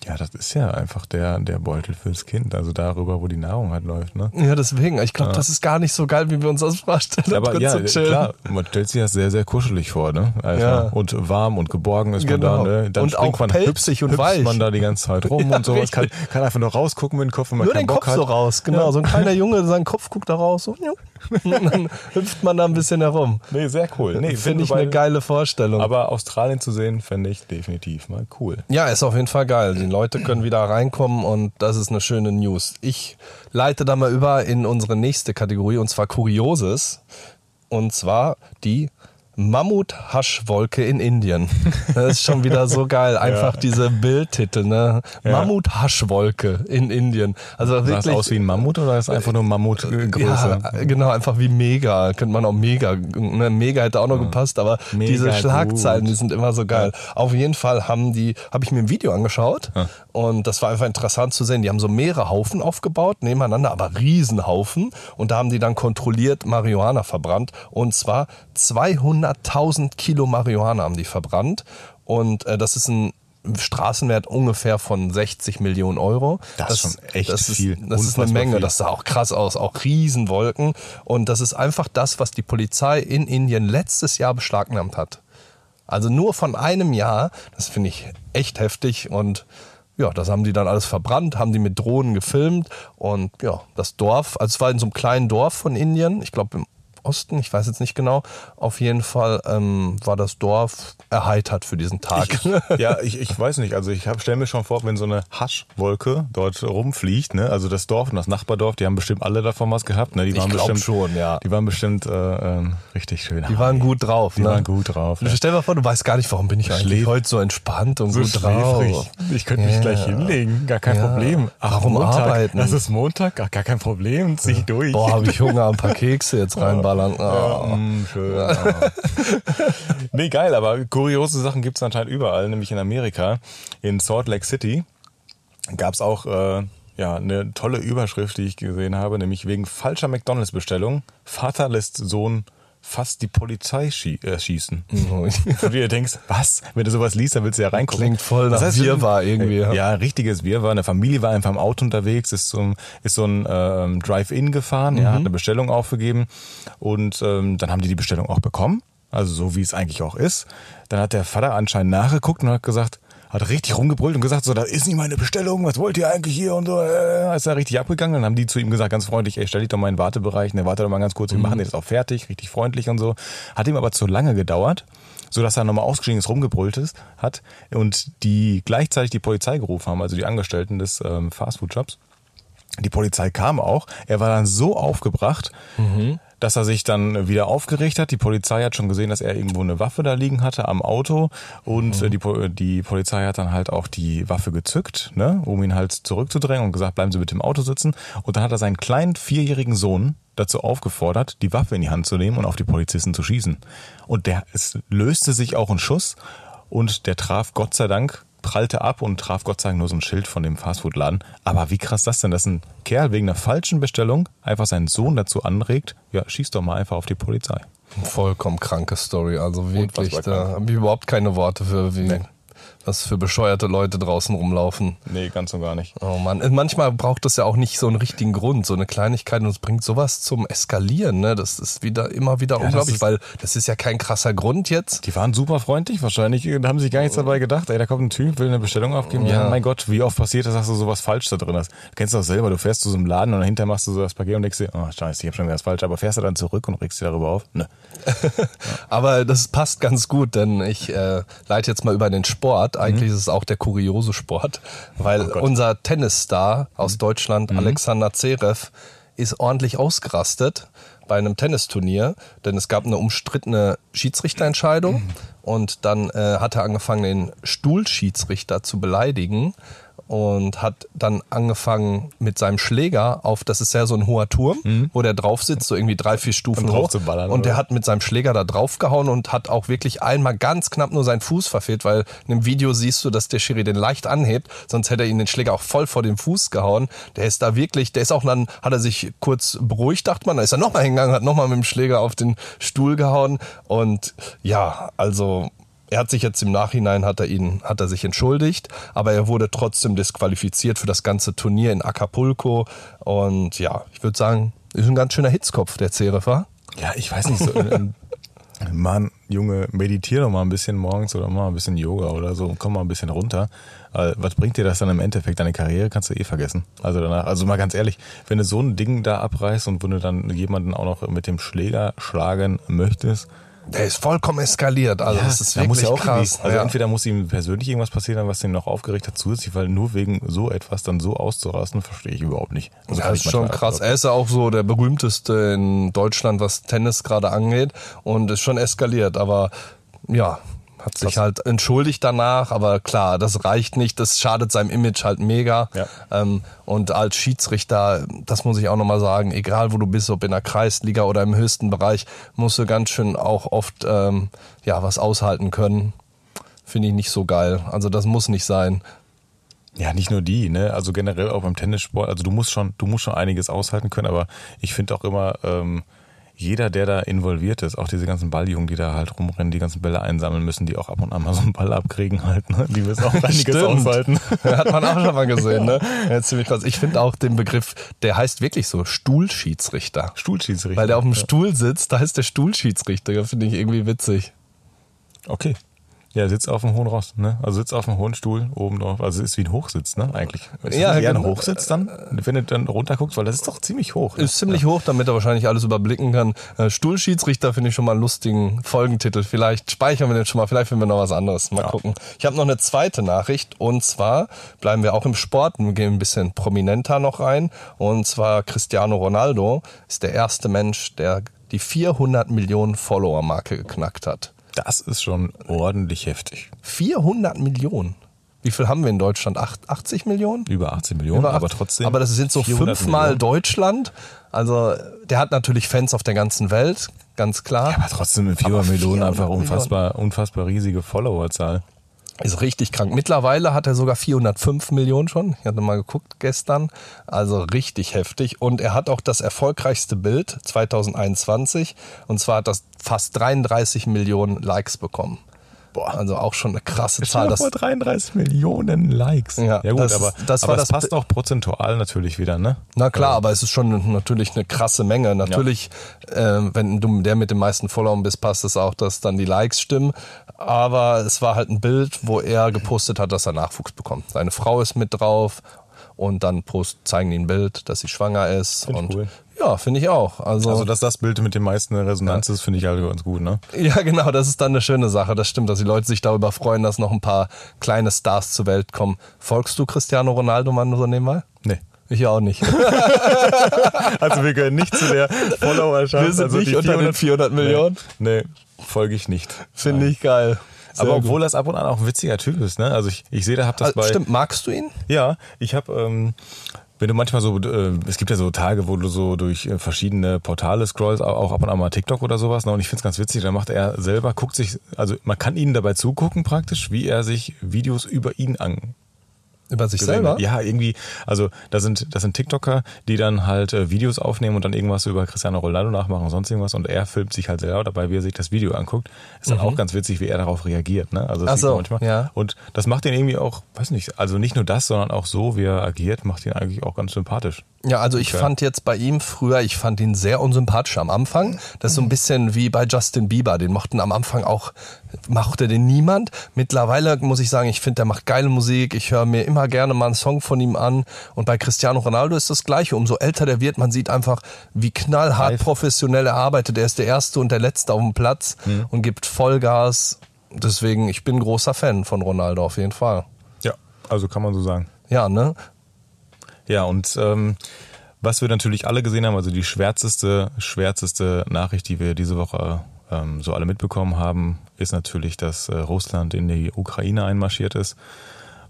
Ja, das ist ja einfach der, der Beutel fürs Kind, also darüber, wo die Nahrung halt läuft, ne? Ja, deswegen. Ich glaube, das ist gar nicht so geil, wie wir uns das vorstellen. Aber ja, klar, man stellt sich das sehr, sehr kuschelig vor, ne? Also, Ja. Und warm und geborgen ist Genau. man da, ne? Dann Und springt auch man, pelzig und hüpft weich. man da die ganze Zeit rum Ja, und sowas. Kann, kann einfach nur rausgucken mit dem Kopf, wenn man Nur den Bock Kopf hat. so raus, genau. Ja. So ein kleiner Junge, sein Kopf guckt da raus. So, ja. und dann hüpft man da ein bisschen herum. Nee, sehr cool. Nee, Finde ich eine geile Vorstellung. Aber Australien zu sehen, fände ich definitiv mal cool. Ja, ist auf jeden Fall geil. Die Leute können wieder reinkommen und das ist eine schöne News. Ich leite da mal über in unsere nächste Kategorie und zwar Kurioses. Und zwar die Mammut-Haschwolke in Indien. Das ist schon wieder so geil. Einfach diese Bildtitel, ne? Mammut-Haschwolke in Indien. Also Sah es wirklich. aus wie ein Mammut oder ist einfach nur Mammutgröße? Ja, genau, einfach wie mega. Könnte man auch mega, ne, mega hätte auch noch gepasst, aber Mega diese Schlagzeilen, gut. die sind immer so geil. Auf jeden Fall haben die, habe ich mir ein Video angeschaut und das war einfach interessant zu sehen. Die haben so mehrere Haufen aufgebaut, nebeneinander, aber Riesenhaufen und da haben die dann kontrolliert Marihuana verbrannt und zwar 200.000 Kilo Marihuana haben die verbrannt und äh, das ist ein Straßenwert ungefähr von 60 Millionen Euro. Das ist schon echt das ist, viel. Das ist eine Menge. viel. Das sah auch krass aus. Auch Riesenwolken. Und das ist einfach das, was die Polizei in Indien letztes Jahr beschlagnahmt hat. Also nur von einem Jahr. Das finde ich echt heftig. Und ja, das haben die dann alles verbrannt, haben die mit Drohnen gefilmt. Und ja, das Dorf, also es war in so einem kleinen Dorf von Indien. Ich glaube im Osten, ich weiß jetzt nicht genau. Auf jeden Fall ähm, war das Dorf erheitert für diesen Tag. Ja, ich, ich weiß nicht. Also ich stelle mir schon vor, wenn so eine Haschwolke dort rumfliegt, ne? Also das Dorf und das Nachbardorf, die haben bestimmt alle davon was gehabt, ne? Die waren glaub bestimmt schon, ja. Die waren bestimmt äh, ähm, richtig schön. Die waren gut drauf. Die ne? waren gut drauf. Ja. Stell dir mal vor, du weißt gar nicht, warum bin ich eigentlich Schläf- heute so entspannt und So gut drauf. schläfrig. Ich könnte mich Ja. gleich hinlegen, gar kein Ja. Problem. Ach, Warum Montag, arbeiten? Das ist Montag, ach, gar kein Problem, zieh ich durch. Boah, habe ich Hunger, ein paar Kekse jetzt reinballern. Ja, Oh. mm, schön. Ah. nee, geil, aber kuriose Sachen gibt's anscheinend überall, nämlich in Amerika. In Salt Lake City gab's auch äh, ja, eine tolle Überschrift, die ich gesehen habe, nämlich wegen falscher McDonalds-Bestellung. Vater lässt Sohn fast die Polizei schie äh, schießen. Wo du dir denkst, was? Wenn du sowas liest, dann willst du ja reingucken. Klingt voll nach Wirrwarr irgendwie, ja. Ja, richtiges Wirrwarr. Eine Familie war einfach im Auto unterwegs, ist so ein, ist so ein ähm, Drive-In gefahren, ja, Mhm. hat eine Bestellung aufgegeben und ähm, dann haben die die Bestellung auch bekommen. Also so wie es eigentlich auch ist. Dann hat der Vater anscheinend nachgeguckt und hat gesagt, hat richtig rumgebrüllt und gesagt, so, das ist nicht meine Bestellung, was wollt ihr eigentlich hier und so, äh, ist da richtig abgegangen. Dann haben die zu ihm gesagt, ganz freundlich, ey, stell dich doch mal in den Wartebereich, ne, warte doch mal ganz kurz, wir machen das auch fertig, richtig freundlich und so. Hat ihm aber zu lange gedauert, so dass er nochmal ausgestiegen ist, rumgebrüllt ist, hat und die gleichzeitig die Polizei gerufen haben, also die Angestellten des ähm, Fastfood-Shops. Die Polizei kam auch. Er war dann so aufgebracht, dass er sich dann wieder aufgeregt hat. Die Polizei hat schon gesehen, dass er irgendwo eine Waffe da liegen hatte am Auto. Und äh, die, Po- die Polizei hat dann halt auch die Waffe gezückt, ne, um ihn halt zurückzudrängen und gesagt, bleiben Sie bitte im Auto sitzen. Und dann hat er seinen kleinen vierjährigen Sohn dazu aufgefordert, die Waffe in die Hand zu nehmen und auf die Polizisten zu schießen. Und der, es löste sich auch ein Schuss und der traf Gott sei Dank, prallte ab und traf Gott sei Dank nur so ein Schild von dem Fastfood-Laden. Aber wie krass das denn, dass ein Kerl wegen einer falschen Bestellung einfach seinen Sohn dazu anregt, ja, schieß doch mal einfach auf die Polizei. Vollkommen kranke Story. Also wirklich, da habe ich überhaupt keine Worte für, wie, was für bescheuerte Leute draußen rumlaufen. Nee, ganz und gar nicht. Oh Mann, manchmal braucht es ja auch nicht so einen richtigen Grund, so eine Kleinigkeit und es bringt sowas zum Eskalieren, ne? Das ist wieder immer wieder das unglaublich, ist- weil das ist ja kein krasser Grund jetzt. Die waren super freundlich, wahrscheinlich äh, haben sich gar nichts dabei gedacht. Ey, da kommt ein Typ, will eine Bestellung aufgeben. Ja, Ja. mein Gott, wie oft passiert das, dass du sowas falsch da drin hast? Kennst du das selber, du fährst zu so einem Laden und dahinter machst du so das Paket und denkst dir, oh scheiße, ich hab schon wieder was falsch, aber fährst du dann zurück und regst dich darüber auf? Ne. Aber das passt ganz gut, denn ich äh, leite jetzt mal über den Sport. Eigentlich ist es auch der kuriose Sport, weil Gott. unser Tennisstar aus Deutschland, Alexander Zverev, ist ordentlich ausgerastet bei einem Tennisturnier, denn es gab eine umstrittene Schiedsrichterentscheidung und dann äh, hat er angefangen, den Stuhlschiedsrichter zu beleidigen und hat dann angefangen mit seinem Schläger auf, das ist ja so ein hoher Turm, wo der drauf sitzt, so irgendwie drei, vier Stufen Und hoch. drauf zu ballern, und der oder? hat mit seinem Schläger da draufgehauen und hat auch wirklich einmal ganz knapp nur seinen Fuß verfehlt, weil in dem Video siehst du, dass der Schiri den leicht anhebt, sonst hätte er ihn den Schläger auch voll vor den Fuß gehauen. Der ist da wirklich, der ist auch dann, hat er sich kurz beruhigt, dachte man, da ist er nochmal hingegangen, hat nochmal mit dem Schläger auf den Stuhl gehauen und ja, also er hat sich jetzt im Nachhinein hat er ihn hat er sich entschuldigt, aber er wurde trotzdem disqualifiziert für das ganze Turnier in Acapulco und ja, ich würde sagen, ist ein ganz schöner Hitzkopf der Cerefer. Ja, ich weiß nicht, so, ähm, Mann, Junge, meditier doch mal ein bisschen morgens oder mal ein bisschen Yoga oder so und komm mal ein bisschen runter. Äh, Was bringt dir das dann im Endeffekt? Deine Karriere kannst du eh vergessen. Also danach, also mal ganz ehrlich, wenn du so ein Ding da abreißt und wenn du dann jemanden auch noch mit dem Schläger schlagen möchtest, Der ist vollkommen eskaliert, also das ist da muss wirklich ja auch krass. Also ja. entweder muss ihm persönlich irgendwas passieren, was ihn noch aufgeregt hat, zusätzlich, weil nur wegen so etwas dann so auszurasten, verstehe ich überhaupt nicht. Also Ja, kann ist schon krass. Er ist ja auch so der berühmteste in Deutschland, was Tennis gerade angeht und ist schon eskaliert, aber ja, hat sich halt entschuldigt danach, aber klar, das reicht nicht, das schadet seinem Image halt mega. Ja. Ähm, und als Schiedsrichter, das muss ich auch nochmal sagen, egal wo du bist, ob in der Kreisliga oder im höchsten Bereich, musst du ganz schön auch oft ähm, ja was aushalten können. Finde ich nicht so geil. Also das muss nicht sein. Ja, nicht nur die, ne? Also generell auch beim Tennissport. Also du musst schon, du musst schon einiges aushalten können, aber ich finde auch immer, ähm, jeder, der da involviert ist, auch diese ganzen Balljungen, die da halt rumrennen, die ganzen Bälle einsammeln müssen, die auch ab und an mal so einen Ball abkriegen halt, ne? die müssen auch einiges aushalten. Hat man auch schon mal gesehen, ne? Ja, ziemlich krass. Ich finde auch den Begriff, der heißt wirklich so Stuhlschiedsrichter. Stuhlschiedsrichter. Weil der auf dem Stuhl sitzt, da heißt der Stuhlschiedsrichter. Das finde ich irgendwie witzig. Okay. Ja, sitzt auf dem hohen Ross, ne? Also sitzt auf dem hohen Stuhl oben drauf. Also ist wie ein Hochsitz, ne? Eigentlich. Ist Ja, eher ein genau. Hochsitz dann, wenn du dann runterguckst, weil das ist doch ziemlich hoch. Ne? Ist ziemlich hoch, damit er wahrscheinlich alles überblicken kann. Äh, Stuhlschiedsrichter finde ich schon mal einen lustigen Folgentitel. Vielleicht speichern wir den schon mal, vielleicht finden wir noch was anderes. Mal Ja. gucken. Ich habe noch eine zweite Nachricht und zwar bleiben wir auch im Sport und gehen ein bisschen prominenter noch rein. Und zwar Cristiano Ronaldo ist der erste Mensch, der die 400 Millionen Follower-Marke geknackt hat. Das ist schon ordentlich heftig. 400 Millionen. Wie viel haben wir in Deutschland? Acht- 80 Millionen? Über 18 Millionen, Über aber acht- trotzdem. Aber das sind so 400 fünfmal Millionen. Deutschland. Also der hat natürlich Fans auf der ganzen Welt, ganz klar. Aber trotzdem mit 400 Aber Millionen 400 einfach unfassbar, unfassbar riesige Followerzahl. Ist richtig krank. Mittlerweile hat er sogar 405 Millionen schon. Ich hatte mal geguckt gestern. Also richtig heftig. Und er hat auch das erfolgreichste Bild 2021. Und zwar hat das fast 33 Millionen Likes bekommen. Boah. Also auch schon eine krasse Zahl. Das, vor, 33 Millionen Likes. Ja, gut, das- aber, das aber das passt auch prozentual natürlich wieder, ne? Na klar, aber es ist schon natürlich eine krasse Menge. Natürlich, äh, wenn du der mit den meisten Followern bist, passt es auch, dass dann die Likes stimmen. Aber es war halt ein Bild, wo er gepostet hat, dass er Nachwuchs bekommt. Seine Frau ist mit drauf und dann post, zeigen die ein Bild, dass sie schwanger ist. Find und cool. Ja, finde ich auch. Also, Also, dass das Bild mit dem meisten Resonanz ist, finde ich halt ganz gut, ne? ja, genau, das ist dann eine schöne Sache. Das stimmt, dass die Leute sich darüber freuen, dass noch ein paar kleine Stars zur Welt kommen. Folgst du Cristiano Ronaldo mal so nebenbei? Nee. Ich auch nicht. Also wir gehören nicht zu der Followerschaft. Wir sind also nicht die unter den 400 Millionen. Nee, nee folge ich nicht. Finde ich geil. Sehr Aber gut. obwohl das ab und an auch ein witziger Typ ist, ne? Also ich, ich sehe, da hab das Ah, bei. Stimmt, magst du ihn? Ja, ich habe, ähm, wenn du manchmal so, äh, es gibt ja so Tage, wo du so durch äh, verschiedene Portale scrollst, au- auch ab und an mal TikTok oder sowas, ne? und ich find's ganz witzig, da macht er selber, guckt sich, also man kann ihnen dabei zugucken praktisch, wie er sich Videos über ihn an, Über sich gesehen selber? Ja, irgendwie, also da sind, das sind TikToker, die dann halt äh, Videos aufnehmen und dann irgendwas über Cristiano Ronaldo nachmachen und sonst irgendwas und er filmt sich halt selber dabei, wie er sich das Video anguckt. Ist dann auch ganz witzig, wie er darauf reagiert, ne? Also das Mhm. Ach so, man manchmal. ja. Und das macht ihn irgendwie auch, weiß nicht, also nicht nur das, sondern auch so, wie er agiert, macht ihn eigentlich auch ganz sympathisch. Ja, also ich Okay. fand jetzt bei ihm früher, ich fand ihn sehr unsympathisch am Anfang. Das ist so ein bisschen wie bei Justin Bieber. Den mochten am Anfang auch, mochte den niemand. Mittlerweile muss ich sagen, ich finde, der macht geile Musik. Ich höre mir immer gerne mal einen Song von ihm an. Und bei Cristiano Ronaldo ist das Gleiche. Umso älter der wird, man sieht einfach, wie knallhart Live. professionell er arbeitet. Er ist der Erste und der Letzte auf dem Platz und gibt Vollgas. Deswegen, ich bin großer Fan von Ronaldo auf jeden Fall. Ja, also kann man so sagen. Ja, ne? Ja, und ähm, was wir natürlich alle gesehen haben, also die schwärzeste, schwärzeste Nachricht, die wir diese Woche ähm, so alle mitbekommen haben, ist natürlich, dass äh, Russland in die Ukraine einmarschiert ist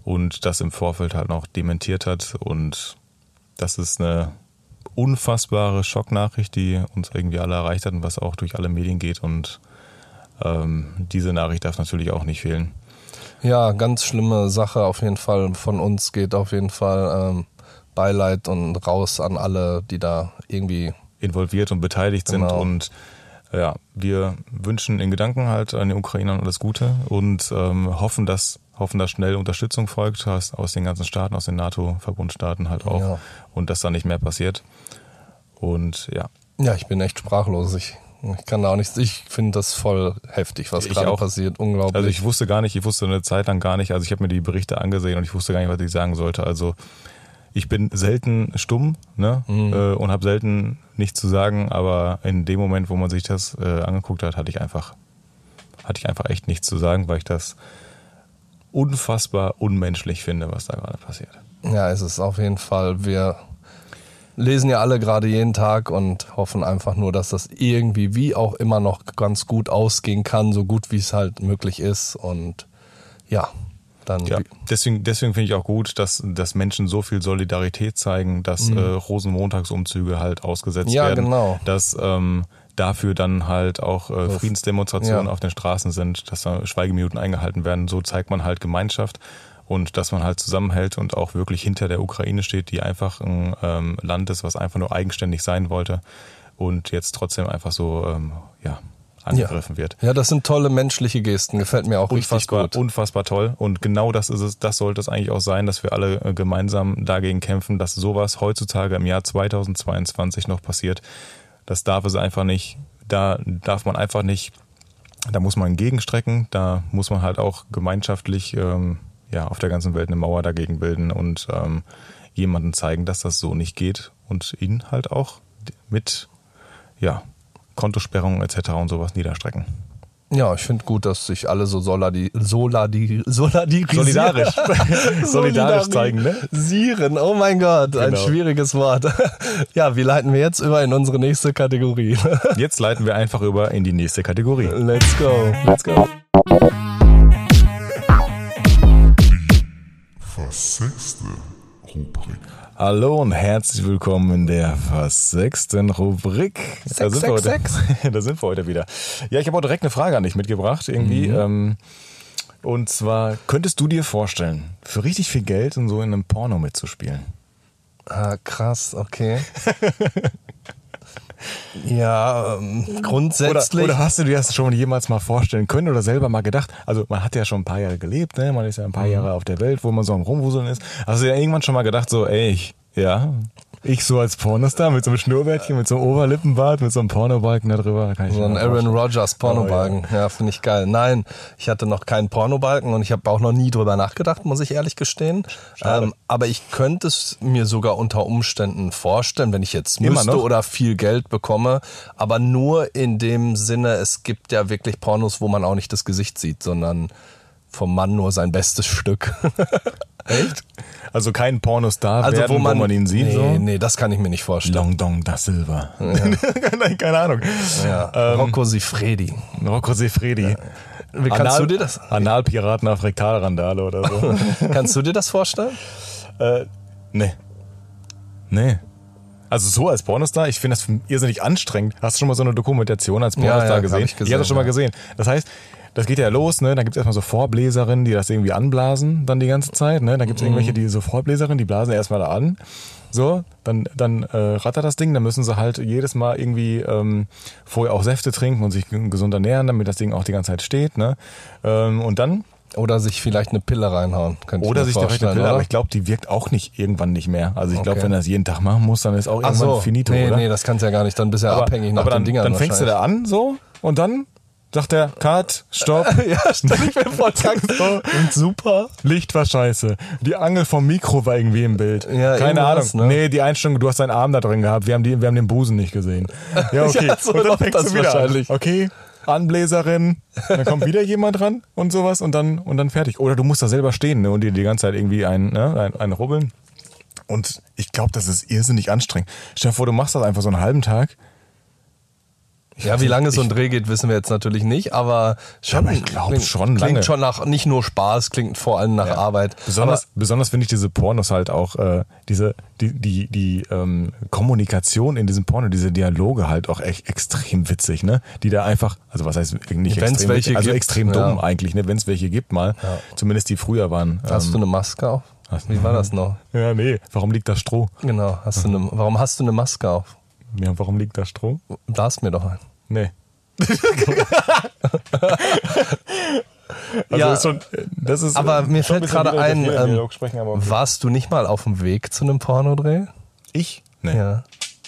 und das im Vorfeld halt noch dementiert hat. Und das ist eine unfassbare Schocknachricht, die uns irgendwie alle erreicht hat und was auch durch alle Medien geht. Und ähm, diese Nachricht darf natürlich auch nicht fehlen. Ja, ganz schlimme Sache auf jeden Fall. Von uns geht auf jeden Fall ähm, Beileid und raus an alle, die da irgendwie. involviert und beteiligt sind. Genau. Und ja, wir wünschen in Gedanken halt an die Ukrainer alles Gute und ähm, hoffen, dass hoffen, dass schnell Unterstützung folgt aus, den ganzen Staaten, aus den NATO-Verbundstaaten halt auch Ja. und dass da nicht mehr passiert. Und ja, Ja, ich bin echt sprachlos. Ich, ich kann da auch nichts. Ich finde das voll heftig, was gerade passiert. Unglaublich. also ich wusste gar nicht, ich wusste eine Zeit lang gar nicht, also ich habe mir die Berichte angesehen und ich wusste gar nicht, was ich sagen sollte. Also ich bin selten stumm ne? Mhm. äh, und habe selten nichts zu sagen, aber in dem Moment, wo man sich das äh, angeguckt hat, hatte ich einfach hatte ich einfach echt nichts zu sagen, weil ich das unfassbar unmenschlich finde, was da gerade passiert. ja, es ist auf jeden Fall. Wir lesen ja alle gerade jeden Tag und hoffen einfach nur, dass das irgendwie, wie auch immer, noch ganz gut ausgehen kann, so gut wie es halt möglich ist. Und ja, dann. Ja, deswegen, deswegen finde ich auch gut, dass, dass Menschen so viel Solidarität zeigen, dass äh, Rosenmontagsumzüge halt ausgesetzt Mhm. Ja, werden. genau. Dass ähm, dafür dann halt auch äh, Friedensdemonstrationen ja. auf den Straßen sind, dass da Schweigeminuten eingehalten werden. So zeigt man halt Gemeinschaft und dass man halt zusammenhält und auch wirklich hinter der Ukraine steht, die einfach ein ähm, Land ist, was einfach nur eigenständig sein wollte. und jetzt trotzdem einfach so, ähm, ja, angegriffen wird. Ja, das sind tolle menschliche Gesten. Gefällt mir auch Unfassbar, richtig gut. unfassbar toll. Und genau das ist es, das sollte es eigentlich auch sein, dass wir alle äh, gemeinsam dagegen kämpfen, dass sowas heutzutage im Jahr 2022 noch passiert. Das darf es einfach nicht. Da darf man einfach nicht, da muss man gegenstrecken, da muss man halt auch gemeinschaftlich ähm, ja, auf der ganzen Welt eine Mauer dagegen bilden und ähm, jemanden zeigen, dass das so nicht geht und ihn halt auch mit ja, Kontosperrungen etc. und sowas niederstrecken. Ja, ich finde gut, dass sich alle so soladi, soladi, soladi, Solidarisch. Solidarisch zeigen, ne? Sieren, oh mein Gott, ein Genau. schwieriges Wort. Ja, wie leiten wir jetzt über in unsere nächste Kategorie? Jetzt leiten wir einfach über in die nächste Kategorie. Let's go. Let's go. Versechste Rubrik. Hallo und herzlich willkommen in der fast sechsten Rubrik. da, sind wir heute, da sind wir heute wieder. Ja, ich habe auch direkt eine Frage an dich mitgebracht, irgendwie. Ähm, und zwar, könntest du dir vorstellen, für richtig viel Geld in so in einem Porno mitzuspielen? Ah, krass, okay. ja, ähm, Oder, grundsätzlich. oder hast du dir das schon jemals mal vorstellen können oder selber mal gedacht? Also man hat ja schon ein paar Jahre gelebt, ne? man ist ja ein paar Jahre auf der Welt, wo man so am Rumwuseln ist. Hast du ja irgendwann schon mal gedacht, so, ey, ich, ja, ich so als Pornostar mit so einem Schnurrbärtchen, mit so einem Oberlippenbart, mit so einem Pornobalken da drüber. da Kann ich So ein Aaron. Rodgers Pornobalken. ja, finde ich geil. Nein, ich hatte noch keinen Pornobalken und ich habe auch noch nie drüber nachgedacht, muss ich ehrlich gestehen. Ähm, aber ich könnte es mir sogar unter Umständen vorstellen, wenn ich jetzt müsste oder viel Geld bekomme. Aber nur in dem Sinne, es gibt ja wirklich Pornos, wo man auch nicht das Gesicht sieht, sondern vom Mann nur sein bestes Stück. Echt? Also kein Pornostar Also werden, wo man, ihn sieht. nee, so. nee, das kann ich mir nicht vorstellen. Long Dong da Silva. Nein, keine Ahnung. Ja. Ähm, Rocco Sifredi. Rocco Sefredi. Wie kannst du dir das? Analpiraten auf Rektalrandale oder so. Kannst du dir das vorstellen? äh, nee. Nee. Also so als Pornostar, ich finde das irrsinnig anstrengend. Hast du schon mal so eine Dokumentation als Pornostar ja, hab gesehen? ich gesehen, habe das schon mal ja. gesehen. Das heißt, das geht ja los, ne? Da gibt es erstmal so Vorbläserinnen, die das irgendwie anblasen dann die ganze Zeit. Ne? Da gibt es irgendwelche, die so Vorbläserinnen, die blasen erstmal da an. So, dann, dann äh, rattert das Ding, dann müssen sie halt jedes Mal irgendwie ähm, vorher auch Säfte trinken und sich gesund ernähren, damit das Ding auch die ganze Zeit steht. Ne? Ähm, und dann Oder sich vielleicht eine Pille reinhauen. Könnte ich oder sich direkt eine Pille, oder? aber ich glaube, die wirkt auch nicht irgendwann nicht mehr. Also ich glaube, Okay. wenn er das jeden Tag machen muss, dann ist auch Ach irgendwann so, finito, nee, oder? nee, das kannst du ja gar nicht. Dann bist du ja aber, abhängig nach aber dann, den Dingern dann fängst du da an so und dann sagt der Cut, Stopp, ja, stell ich mir vor, so, Und super. Licht war scheiße. Die Angel vom Mikro war irgendwie im Bild. Ja, Keine Ahnung. ne? Nee, die Einstellung, du hast deinen Arm da drin gehabt. Wir haben, die, wir haben den Busen nicht gesehen. Ja, okay. Ja, so und dann fängst das du wieder an. Okay, Anbläserin. Dann kommt wieder jemand ran und sowas und dann, und dann fertig. Oder du musst da selber stehen ne, und dir die ganze Zeit irgendwie ein, ne, ein, ein rubbeln. Und ich glaube, das ist irrsinnig anstrengend. Stell dir vor, du machst das einfach so einen halben Tag. Ja, wie lange so ein Dreh geht, wissen wir jetzt natürlich nicht, aber schon, aber ich glaub klingt, schon lange. Klingt schon nach, nicht nur Spaß, klingt vor allem nach Arbeit. Besonders, besonders finde ich diese Pornos halt auch, äh, diese, die, die, die ähm, Kommunikation in diesem Porno, diese Dialoge halt auch echt extrem witzig, ne? Die da einfach, also was heißt nicht Wenn's extrem welche witzig, also gibt, extrem dumm ja. eigentlich, ne? Wenn es welche gibt mal. Zumindest die früher waren. Aber hast ähm, du eine Maske auf? Wie war das noch? ja, nee, warum liegt da Stroh? Genau, hast du eine, warum hast du eine Maske auf? Ja, warum liegt da Stroh? Blas mir doch ein. Nee. also Ja, ist schon, das ist, aber äh, mir fällt gerade ein, ähm, sprechen, okay. warst du nicht mal auf dem Weg zu einem Pornodreh? ich? Nee. Ja.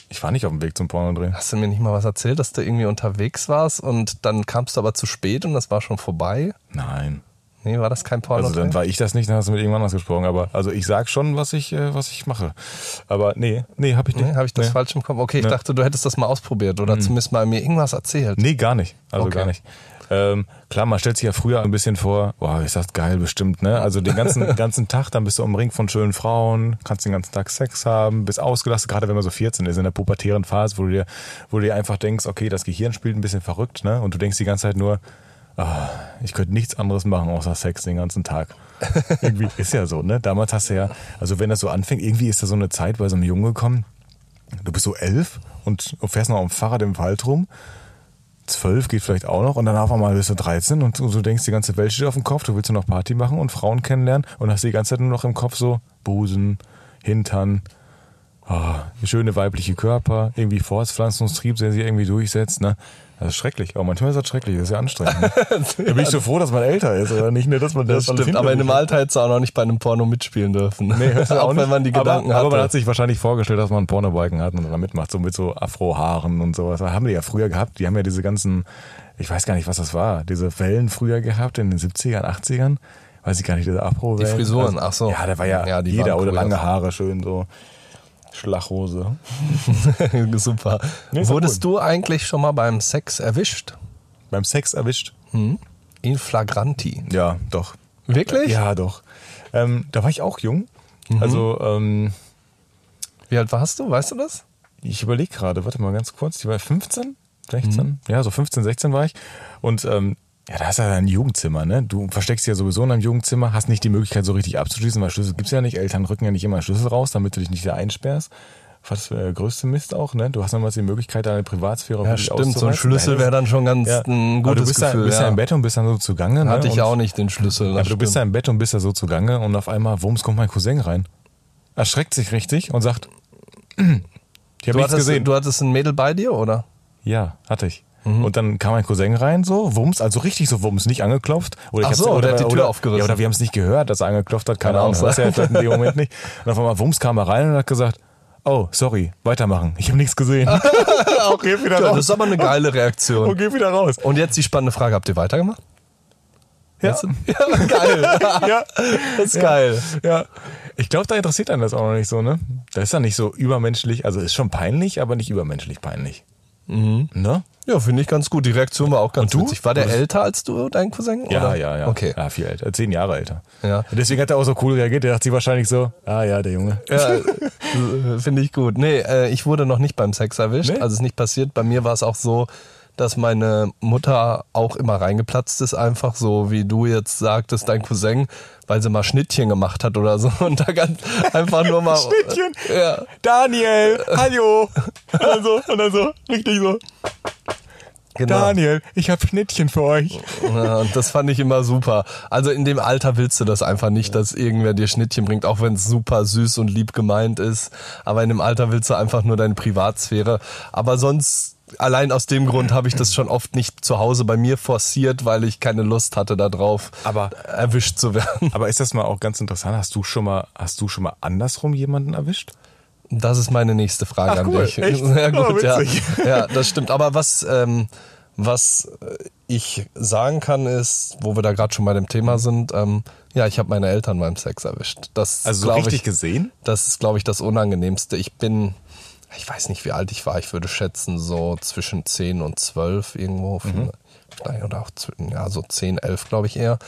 Ich war nicht auf dem Weg zum Pornodreh. Hast du mir nicht mal was erzählt, dass du irgendwie unterwegs warst und dann kamst du aber zu spät und das war schon vorbei? Nein. Nee, war das kein Pornodreh? Also dann war ich das nicht, dann hast du mit irgendwann anders gesprochen. Aber also ich sag schon, was ich, äh, was ich mache. Aber nee, nee, hab ich nicht. Nee, habe ich das nee. falsch im Kopf? Okay, ich Nee. dachte, du hättest das mal ausprobiert oder zumindest mal mir irgendwas erzählt. Nee, gar nicht. Also Okay. gar nicht. Ähm, klar, man stellt sich ja früher ein bisschen vor, boah, ist das geil bestimmt, ne? Also den ganzen, ganzen Tag, dann bist du umringt von schönen Frauen, kannst den ganzen Tag Sex haben, bist ausgelastet, gerade wenn man so 14 ist, in der pubertären Phase, wo du dir, wo du dir einfach denkst, okay, das Gehirn spielt ein bisschen verrückt, ne? Und du denkst die ganze Zeit nur, ah, ich könnte nichts anderes machen außer Sex den ganzen Tag. irgendwie ist ja so, ne? Damals hast du ja, also wenn das so anfängt, irgendwie ist da so eine Zeit bei so einem Junge gekommen, du bist so elf und fährst noch am Fahrrad im Wald rum zwölf geht vielleicht auch noch und dann auf einmal bist du 13 und du, du denkst, die ganze Welt steht auf dem Kopf, du willst nur noch Party machen und Frauen kennenlernen und hast die ganze Zeit nur noch im Kopf so Busen, Hintern, oh, schöne weibliche Körper, irgendwie Fortpflanzungstrieb, der sich irgendwie durchsetzt, ne? Das ist schrecklich. Aber manchmal ist das schrecklich, das ist ja anstrengend. Ne? da bin ich so froh, dass man älter ist, oder nicht, ne, dass man Das das, stimmt, aber in dem sich Alter hättest du auch noch nicht bei einem Porno mitspielen dürfen. Nee, auch auch wenn man die Gedanken aber, hatte. Aber man hat sich wahrscheinlich vorgestellt, dass man einen Pornobalken hat und dann mitmacht, so mit so Afrohaaren und sowas. Das haben die ja früher gehabt. Die haben ja diese ganzen, ich weiß gar nicht, was das war, diese Wellen früher gehabt in den 70ern, 80ern. Weiß ich gar nicht, diese Afro-Wellen. Die Frisuren, ach so. Ja, da war ja, Ja, jeder oder lange. Haare, schön so. Schlachhose. Super. Nee, Wurdest du eigentlich schon mal beim Sex erwischt? Beim Sex erwischt? In flagranti. Ja, doch. Wirklich? Ja, doch. Ähm, da war ich auch jung. Also, ähm, Wie alt warst du? Weißt du das? Ich überlege gerade, warte mal ganz kurz, die war 15, 16? Ja, so 15, 16 war ich. Und ähm, ja, da hast du ja ein Jugendzimmer, ne? Du versteckst dich ja sowieso in einem Jugendzimmer, hast nicht die Möglichkeit, so richtig abzuschließen, weil Schlüssel gibt's ja nicht. Eltern rücken ja nicht immer einen Schlüssel raus, damit du dich nicht da einsperrst. Was für der größte Mist auch, ne? Du hast nochmals die Möglichkeit, deine Privatsphäre Ja, stimmt. So ein. Schlüssel wäre dann schon ganz ja. ein Aber gutes du bist, da, Gefühl. bist ja. ja. im Bett und bist dann so zugange. Hatte ne? ich und, auch nicht den Schlüssel. Aber du bist da im Bett und bist da so zugange und auf einmal, wumms, kommt mein Cousin rein. Erschreckt sich richtig und sagt, ich habe du, nichts hattest, gesehen. du hattest ein Mädel bei dir, oder? Ja, hatte ich. Und dann kam mein Cousin rein, so, Wumms, also richtig so Wumms, nicht angeklopft. Oder Ach ich so, hab's- der hat die Tür oder, aufgerissen. Ja, oder wir haben es nicht gehört, dass er angeklopft hat, keine Kann Ahnung. auch Das ja vielleicht in dem Moment nicht. Und auf einmal Wumms kam er rein und hat gesagt, oh, sorry, weitermachen. Ich habe nichts gesehen. okay, wieder Ja, raus. das ist aber eine geile Reaktion. Und geh wieder raus. Und jetzt die spannende Frage, habt ihr weitergemacht? Ja. Ja geil. ja. Das ist geil. Ja. Ich glaube, da interessiert einen das auch noch nicht so, ne? Da ist dann nicht so übermenschlich, also ist schon peinlich, aber nicht übermenschlich peinlich. Mhm. Ne? Ja, finde ich ganz gut. Die Reaktion war auch ganz Und du? witzig. War der älter als du, dein Cousin? Ja, oder? ja, ja. Okay. Ja, viel älter. Zehn Jahre älter. Ja. Und deswegen hat er auch so cool reagiert. Der dachte sich wahrscheinlich so, ah ja, der Junge. Ja, äh, finde ich gut. Nee, äh, ich wurde noch nicht beim Sex erwischt. Nee? Also ist nicht passiert. Bei mir war es auch so, dass meine Mutter auch immer reingeplatzt ist, einfach so wie du jetzt sagtest, dein Cousin, weil sie mal Schnittchen gemacht hat oder so und da ganz einfach nur mal Schnittchen? Ja. Daniel, hallo. Also, und dann so, richtig so. Genau. Daniel, ich habe Schnittchen für euch. Ja, und das fand ich immer super. Also in dem Alter willst du das einfach nicht, dass irgendwer dir Schnittchen bringt, auch wenn es super süß und lieb gemeint ist. Aber in dem Alter willst du einfach nur deine Privatsphäre. Aber sonst, allein aus dem Grund habe ich das schon oft nicht zu Hause bei mir forciert, weil ich keine Lust hatte darauf, Aber- erwischt zu werden. Aber ist das mal auch ganz interessant? Hast du schon mal, hast du schon mal andersrum jemanden erwischt? Das ist meine nächste Frage Ach, an cool. dich. Echt? Ja, gut, Oh, ja. ja, das stimmt. Aber was, ähm, was ich sagen kann, ist, wo wir da gerade schon bei dem Thema sind, ähm, ja, ich habe meine Eltern beim Sex erwischt. Das Also so richtig ich, gesehen? Das ist, glaube ich, das Unangenehmste. Ich bin, ich weiß nicht, wie alt ich war. Ich würde schätzen, so zwischen 10 und 12 irgendwo. Vielleicht Oder auch, ja, so 10, 11, glaube ich eher.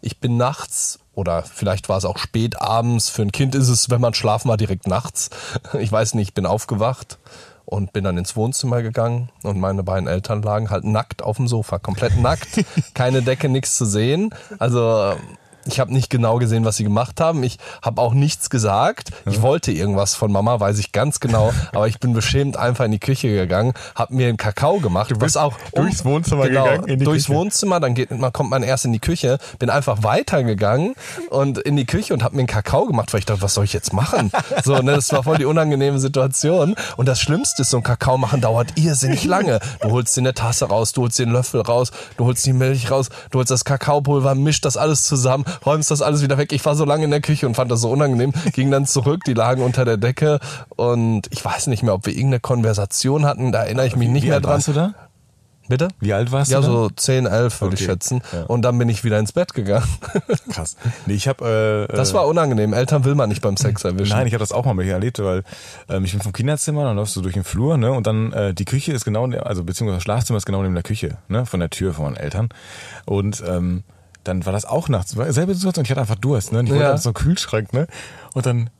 Ich bin nachts, oder vielleicht war es auch spät abends, für ein Kind ist es, wenn man schlafen war, direkt nachts. Ich weiß nicht, ich bin aufgewacht und bin dann ins Wohnzimmer gegangen und meine beiden Eltern lagen halt nackt auf dem Sofa, komplett nackt, keine Decke, nichts zu sehen. Also ich habe nicht genau gesehen, was sie gemacht haben. Ich habe auch nichts gesagt. Ich wollte irgendwas von Mama, weiß ich ganz genau. Aber ich bin beschämt einfach in die Küche gegangen, habe mir einen Kakao gemacht. bist was auch durchs Wohnzimmer gegangen, in die durchs Küche. Wohnzimmer, dann geht man kommt man erst in die Küche, bin einfach weitergegangen und in die Küche und habe mir einen Kakao gemacht, weil ich dachte, was soll ich jetzt machen? So, ne, das war voll die unangenehme Situation. Und das Schlimmste ist, so ein Kakao machen dauert irrsinnig lange. Du holst dir eine Tasse raus, du holst dir einen Löffel raus, du holst die Milch raus, du holst das Kakaopulver, mischt das alles zusammen, räumst das alles wieder weg. Ich war so lange in der Küche und fand das so unangenehm, ging dann zurück, die lagen unter der Decke und ich weiß nicht mehr, ob wir irgendeine Konversation hatten, da erinnere ich mich nicht Wie mehr alt dran. warst du da? Bitte? Wie alt warst Ja, du da? so 10, 11 würde ich Okay. schätzen. Ja. Und dann bin ich wieder ins Bett gegangen. Krass. Nee, ich habe äh, Das war unangenehm. Eltern will man nicht beim Sex erwischen. Nein, ich habe das auch mal mit erlebt, weil ähm, ich bin vom Kinderzimmer, dann läufst du durch den Flur, ne, und dann äh, die Küche ist genau, ne- also beziehungsweise das Schlafzimmer ist genau neben der Küche, ne, von der Tür von meinen Eltern. Und ähm, dann war das auch nachts, selbe Situation, ich hatte einfach Durst, ne, und ich wollte Ja. so einen Kühlschrank, ne, und dann,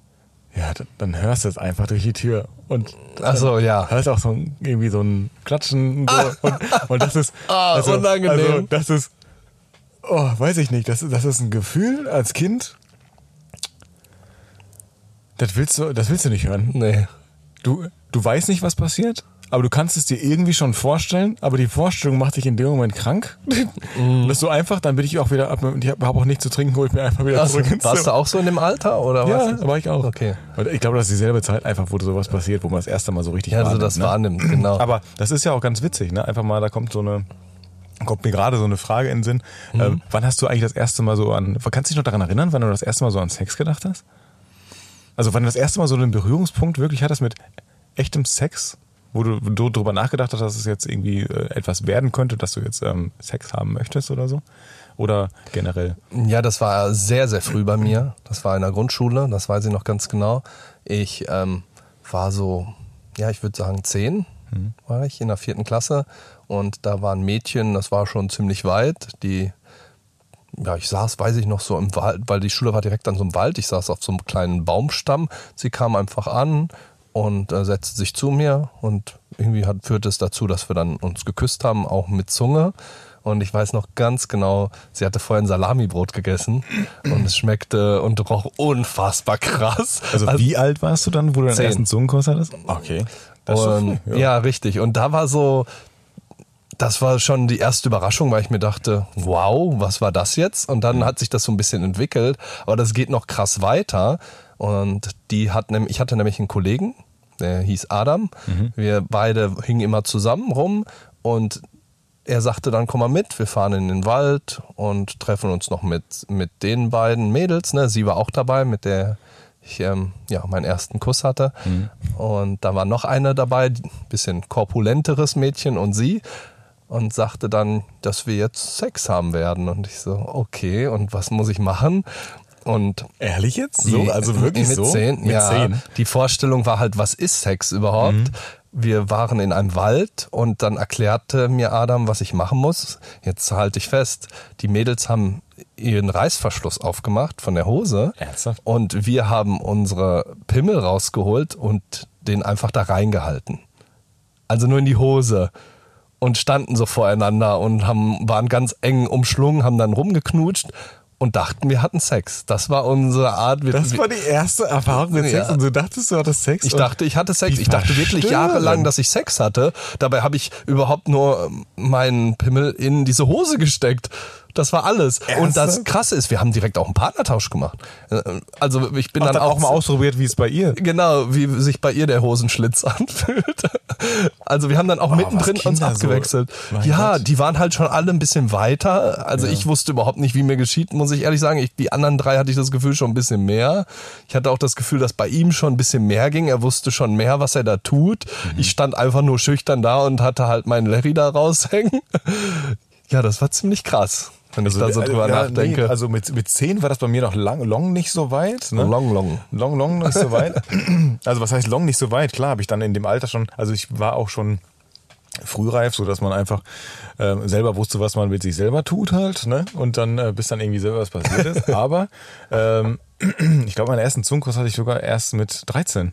ja, dann, dann hörst du es einfach durch die Tür und Ach so, ja. hörst auch so ein, irgendwie so ein Klatschen so, und, und das ist, Ah, also, unangenehm. also das ist, oh, weiß ich nicht, das, ist- das ist ein Gefühl als Kind, das willst du, das willst du nicht hören. Nee. Du, du weißt nicht, was passiert, aber du kannst es dir irgendwie schon vorstellen, aber die Vorstellung macht dich in dem Moment krank. Und das ist so einfach, dann bin ich auch wieder ab, ich habe auch nichts zu trinken, hol ich mir einfach wieder Also, zurück ins warst du auch so in dem Alter oder Ja, was? da war ich auch. Okay. Und ich glaube, das ist dieselbe Zeit einfach, wo sowas passiert, wo man das erste Mal so richtig Ja, also wahrnimmt, das ne? wahrnimmt, genau. Aber das ist ja auch ganz witzig, ne? Einfach mal, da kommt so eine, kommt mir gerade so eine Frage in den Sinn. Mhm. Ähm, wann hast du eigentlich das erste Mal so an, kannst du dich noch daran erinnern, wann du das erste Mal so an Sex gedacht hast? Also wann du das erste Mal so einen Berührungspunkt wirklich hattest mit echtem Sex, wo du, drüber nachgedacht hast, dass es jetzt irgendwie äh, etwas werden könnte, dass du jetzt ähm, Sex haben möchtest oder so? Oder generell? Ja, das war sehr, sehr früh bei mir. Das war in der Grundschule, das weiß ich noch ganz genau. Ich ähm, war so, ja, ich würde sagen zehn war ich in der vierten Klasse und da war ein Mädchen, das war schon ziemlich weit, die ja, ich saß, weiß ich noch, so im Wald, weil die Schule war direkt an so einem Wald. Ich saß auf so einem kleinen Baumstamm. Sie kam einfach an und äh, setzte sich zu mir und irgendwie hat, führte es dazu, dass wir dann uns geküsst haben, auch mit Zunge. Und ich weiß noch ganz genau, sie hatte vorher ein Salamibrot gegessen und es schmeckte und roch unfassbar krass. Also, wie alt warst du dann, wo du deinen Zehn. ersten Zungenkurs hattest? Okay. Das ist doch Und, früh, ja. richtig. Und da war so, das war schon die erste Überraschung, weil ich mir dachte, wow, was war das jetzt? Und dann hat sich das so ein bisschen entwickelt, aber das geht noch krass weiter. Und die hat nämlich, ich hatte nämlich einen Kollegen, der hieß Adam. Wir beide hingen immer zusammen rum und er sagte dann, komm mal mit, wir fahren in den Wald und treffen uns noch mit, mit den beiden Mädels. Ne? Sie war auch dabei, mit der ich ähm, ja, meinen ersten Kuss hatte. Und da war noch eine dabei, ein bisschen korpulenteres Mädchen und sie. Und sagte dann, dass wir jetzt Sex haben werden. Und ich so, okay, und was muss ich machen? Und Ehrlich jetzt? So, also wirklich mit so? Zehn, Mit ja. zehn? Die Vorstellung war halt, was ist Sex überhaupt? Mhm. Wir waren in einem Wald und dann erklärte mir Adam, was ich machen muss. Jetzt halte ich fest, die Mädels haben ihren Reißverschluss aufgemacht von der Hose Ernsthaft? und wir haben unsere Pimmel rausgeholt und den einfach da reingehalten. Also nur in die Hose und standen so voreinander und haben, waren ganz eng umschlungen, haben dann rumgeknutscht und dachten, wir hatten Sex. Das war unsere Art. Wir, Das war die erste Erfahrung mit Sex Ja. und du dachtest, du hattest Sex? ich dachte, ich hatte Sex. Ich dachte wirklich jahrelang, dass ich Sex hatte. Dabei habe ich überhaupt nur ähm, meinen Pimmel in diese Hose gesteckt. Das war alles. Und das? Krasse ist, wir haben direkt auch einen Partnertausch gemacht. Äh, Also ich bin Ach, dann, dann auch mal ausprobiert, wie es bei ihr. Genau, wie sich bei ihr der Hosenschlitz anfühlt. Also wir haben dann auch Oh, mittendrin uns so- abgewechselt. Mein ja, Gott. die waren halt schon alle ein bisschen weiter. Also ich wusste überhaupt nicht, wie mir geschieht, muss ich ehrlich sagen. Ich, die anderen drei hatte ich das Gefühl schon ein bisschen mehr. Ich hatte auch das Gefühl, dass bei ihm schon ein bisschen mehr ging. Er wusste schon mehr, was er da tut. Mhm. Ich stand einfach nur schüchtern da und hatte halt meinen Larry da raushängen. Ja, das war ziemlich krass, wenn ich da so drüber Also, ja, nachdenke. Nee, also mit, mit 10 war das bei mir noch lang, long nicht so weit. Ne? Long, long. Long, long nicht so weit. Also was heißt long nicht so weit? Klar, habe ich dann in dem Alter schon, also ich war auch schon frühreif, so dass man einfach ähm, selber wusste, was man mit sich selber tut halt, ne? Und dann äh, bis dann irgendwie selber was passiert ist. Aber ähm, ich glaube, meinen ersten Zungenkurs hatte ich sogar erst mit 13.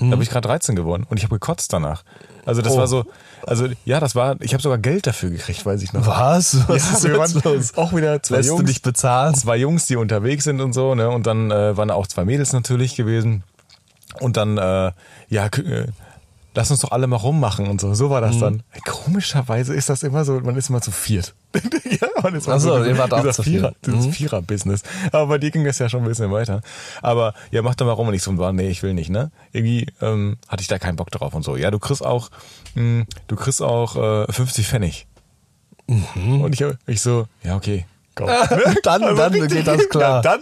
Da bin ich gerade 13 geworden und ich habe gekotzt danach. Also das Oh. war so, also ja, das war, ich habe sogar Geld dafür gekriegt, weiß ich noch. Was? Was ja, ist wir waren los? auch wieder zwei Lässt du Jungs, dich bezahlen? zwei Jungs, die unterwegs sind und so, ne? Und dann äh, waren auch zwei Mädels natürlich gewesen. Und dann, äh, ja, äh, lass uns doch alle mal rummachen und so. So war Mhm. das dann. Komischerweise ist das immer so, man ist immer zu viert. ja, man ist mal Ach so, ihr wart auch zu Vierer, viert. dieses Mhm. Vierer-Business. Aber bei dir ging das ja schon ein bisschen weiter. Aber ja, mach doch mal rum und ich so, war, nee, ich will nicht, ne? Irgendwie ähm, hatte ich da keinen Bock drauf und so. Ja, du kriegst auch, mh, du kriegst auch äh, 50 Pfennig. Und ich, ich so, ja, okay. Komm. Dann- dann geht das klar. Ja, dann,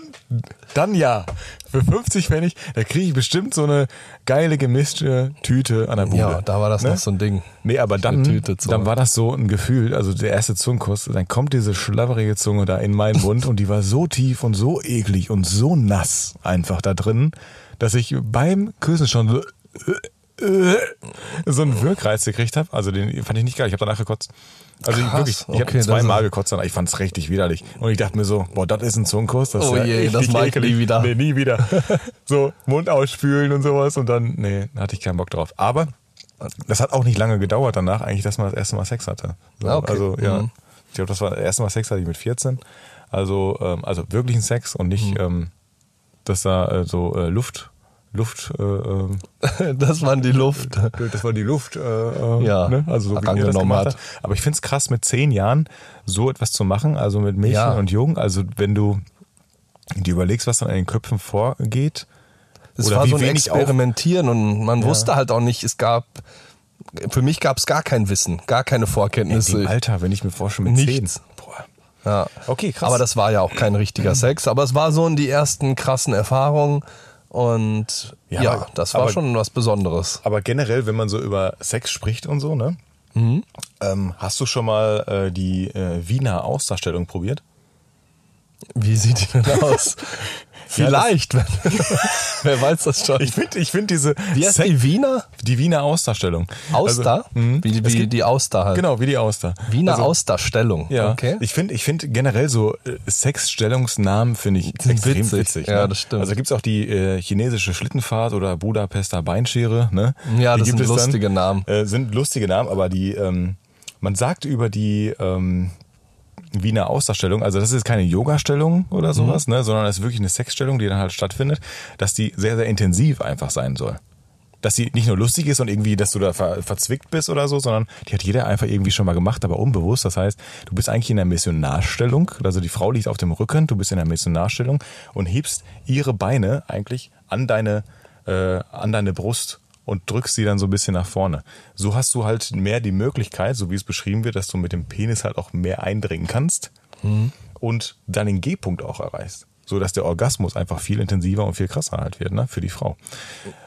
dann ja. Für 50 Pfennig, da kriege ich bestimmt so eine geile gemischte Tüte an der Bude. Ja, da war das Ne? noch so ein Ding. Nee, aber dann, dann war das so ein Gefühl, also der erste Zungenkuss, dann kommt diese schlabberige Zunge da in meinen Mund und die war so tief und so eklig und so nass einfach da drin, dass ich beim Küssen schon so, so einen Wirkreiz gekriegt habe. Also den fand ich nicht geil, ich habe danach gekotzt. Also ich, Krass, wirklich, ich okay, habe zweimal ist- gekotzt, danach. ich fand es richtig widerlich. Und ich dachte mir so, boah, das ist ein Zungenkuss, das ist Oh ja je, das mag ich ekelig. nie wieder. Nee, nie wieder. so Mund ausspülen und sowas und dann, nee, da hatte ich keinen Bock drauf. Aber das hat auch nicht lange gedauert danach, eigentlich, dass man das erste Mal Sex hatte. So, Ah, okay. Also, ja. Mhm. Ich glaube, das war das erste Mal Sex hatte ich mit 14. Also, ähm, also wirklichen Sex und nicht, Mhm. ähm, dass da äh, so äh, Luft Luft, äh, äh, Das waren die Luft. das war die Luft, äh, äh, Ja, ne? also so angenommen hat. hat. Aber ich find's krass, mit zehn Jahren so etwas zu machen, also mit Mädchen Ja. und Jungen. Also wenn du dir überlegst, was dann in den Köpfen vorgeht, Es oder war wie so ein wenig auch- Experimentieren und man wusste halt auch nicht, es gab, für mich gab es gar kein Wissen, gar keine in Vorkenntnisse. dem Alter, wenn ich mir vorstelle, mit Nichts. zehn. Boah. Ja. Okay, krass. Aber das war ja auch kein richtiger Sex, aber es war so in die ersten krassen Erfahrungen und Ja, ja, das war aber- schon was Besonderes. Aber generell, wenn man so über Sex spricht und so, ne? Mhm. Ähm, hast du schon mal äh, die äh, Wiener Ausdarstellung probiert? Wie sieht die denn aus? Vielleicht, wenn, wer weiß das schon. Ich finde ich find diese Wie heißt die Wiener? die Wiener Ausdarstellung. Auster? Also, mhm. wie Es wie gibt- die Auster halt. Genau, wie die Auster. Wiener Also, Austerstellung. Ja, Okay. ich finde ich find generell so äh, Sexstellungsnamen finde ich extrem witzig. witzig. Ja, ne? das stimmt. Also gibt's auch die äh, chinesische Schlittenfahrt oder Budapester Beinschere. Ne? Ja, die das gibt sind es lustige Namen. Äh, sind lustige Namen, aber die ähm, man sagt über die ähm, Wiener Ausdarstellung, also das ist keine Yoga-Stellung oder sowas, Mhm. ne, sondern es ist wirklich eine Sexstellung, die dann halt stattfindet, dass die sehr, sehr intensiv einfach sein soll. Dass sie nicht nur lustig ist und irgendwie, dass du da ver verzwickt bist oder so, sondern die hat jeder einfach irgendwie schon mal gemacht, aber unbewusst. Das heißt, du bist eigentlich in der Missionarstellung, also die Frau liegt auf dem Rücken, du bist in der Missionarstellung und hebst ihre Beine eigentlich an deine, äh, an deine Brust und drückst sie dann so ein bisschen nach vorne. So hast du halt mehr die Möglichkeit, so wie es beschrieben wird, dass du mit dem Penis halt auch mehr eindringen kannst und dann den G-Punkt auch erreichst. So dass der Orgasmus einfach viel intensiver und viel krasser halt wird, ne, für die Frau.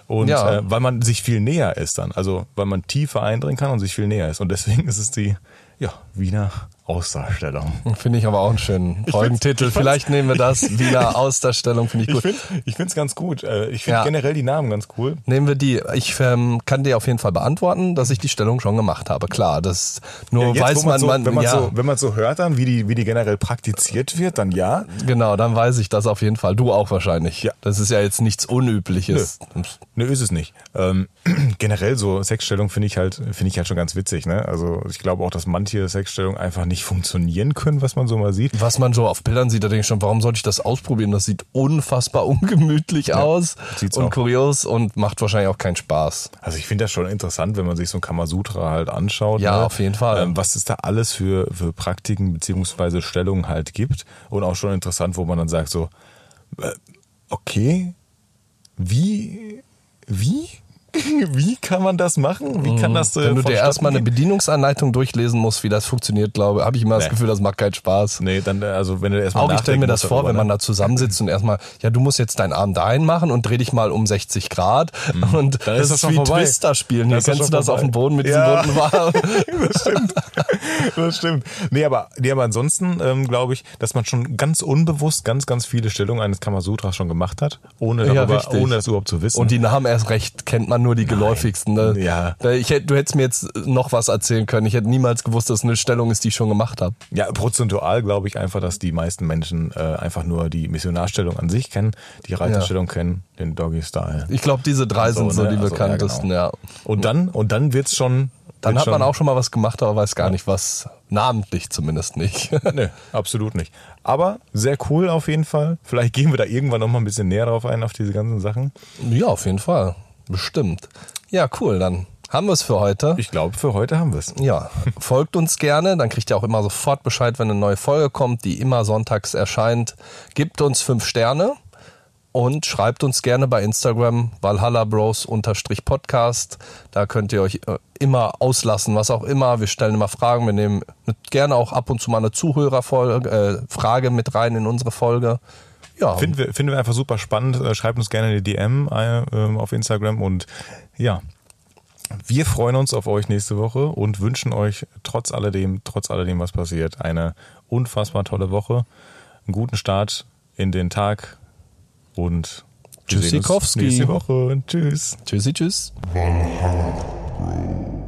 Und Ja. äh, weil man sich viel näher ist dann, also weil man tiefer eindringen kann und sich viel näher ist. Und deswegen ist es die, ja, Wiener Ausdarstellung. Finde ich aber auch einen schönen Folgentitel. Vielleicht nehmen wir das. Wiener Austerstellung finde ich Ich gut. finde ich find's ganz gut. Äh, Ich finde Ja. generell die Namen ganz cool. Nehmen wir die. Ich ähm, kann dir auf jeden Fall beantworten, dass ich die Stellung schon gemacht habe. Klar, das nur Ja, jetzt, weiß man, so, man, wenn man ja, so, wenn man so hört dann, wie die, wie die generell praktiziert wird, dann ja. genau, dann weiß ich das auf jeden Fall. Du auch wahrscheinlich. Ja. Das ist ja jetzt nichts Unübliches. Nö, ist es nicht. Ähm, generell so Sexstellung finde ich halt, finde ich halt schon ganz witzig, ne? Also ich glaube auch, dass manche Sexstellungen einfach nicht funktionieren können, was man so mal sieht. Was man so auf Bildern sieht, da denke ich schon, warum sollte ich das ausprobieren? Das sieht unfassbar ungemütlich aus sieht's und auch. kurios und macht wahrscheinlich auch keinen Spaß. Also ich finde das schon interessant, wenn man sich so ein Kamasutra halt anschaut. Ja, ne? auf jeden Fall. Ähm, was es da alles für, für Praktiken beziehungsweise Stellungen halt gibt. Und auch schon interessant, wo man dann sagt so, äh, okay, wie, wie? Wie kann man das machen? Wie kann das äh, Mhm. Wenn du dir erstmal eine? Bedienungsanleitung durchlesen musst, wie das funktioniert, glaube habe ich immer das Nee. Gefühl, das macht keinen Spaß. Nee, dann, äh, also wenn du erstmal Auch ich stelle mir das vor, wenn man ne? da zusammensitzt und erstmal, ja, du musst jetzt deinen Arm dahin machen und dreh dich mal um 60 Grad. Und Mhm. Dann das ist das schon wie vorbei. Twister spielen. Hier Das kennst du das auf dem vorbei. Boden mit Ja. diesem War. das stimmt. Das stimmt. Nee, aber, nee, aber ansonsten ähm, glaube ich, dass man schon ganz unbewusst ganz, ganz viele Stellungen eines Kamasutras schon gemacht hat, ohne, Ja, darüber, richtig. ohne das überhaupt zu wissen. Und die Namen erst recht kennt man nur die geläufigsten. Ne? Ja. Ich hätte, du hättest mir jetzt noch was erzählen können. Ich hätte niemals gewusst, dass es eine Stellung ist, die ich schon gemacht habe. ja, prozentual glaube ich einfach, dass die meisten Menschen äh, einfach nur die Missionarstellung an sich kennen, die Reiterstellung kennen, den Doggy-Style. Ich glaube, diese drei So, sind so ne? die Also, ja, bekanntesten, genau. ja. Und dann, und dann wird's schon. Dann hat man auch schon mal was gemacht, aber weiß gar nicht was. Namentlich zumindest nicht. Nee, absolut nicht. Aber sehr cool auf jeden Fall. Vielleicht gehen wir da irgendwann noch mal ein bisschen näher drauf ein, auf diese ganzen Sachen. ja, auf jeden Fall. Bestimmt. Ja, cool. Dann haben wir es für heute. Ich glaube, für heute haben wir es. Ja, folgt uns gerne, dann kriegt ihr auch immer sofort Bescheid, wenn eine neue Folge kommt, die immer sonntags erscheint. Gebt uns fünf Sterne und schreibt uns gerne bei Instagram Valhalla Bros Podcast. Da könnt ihr euch äh, immer auslassen, was auch immer. Wir stellen immer Fragen. Wir nehmen gerne auch ab und zu mal eine Zuhörerfolge, äh, Frage mit rein in unsere Folge. Ja, Finden wir, finden wir einfach super spannend. Äh, Schreibt uns gerne eine DM äh, ähm, auf Instagram und ja, wir freuen uns auf euch nächste Woche und wünschen euch trotz alledem, trotz alledem, was passiert, eine unfassbar tolle Woche, einen guten Start in den Tag und Tschüssikowski. nächste Woche. Tschüss. tschüssi, tschüss. Valhalla.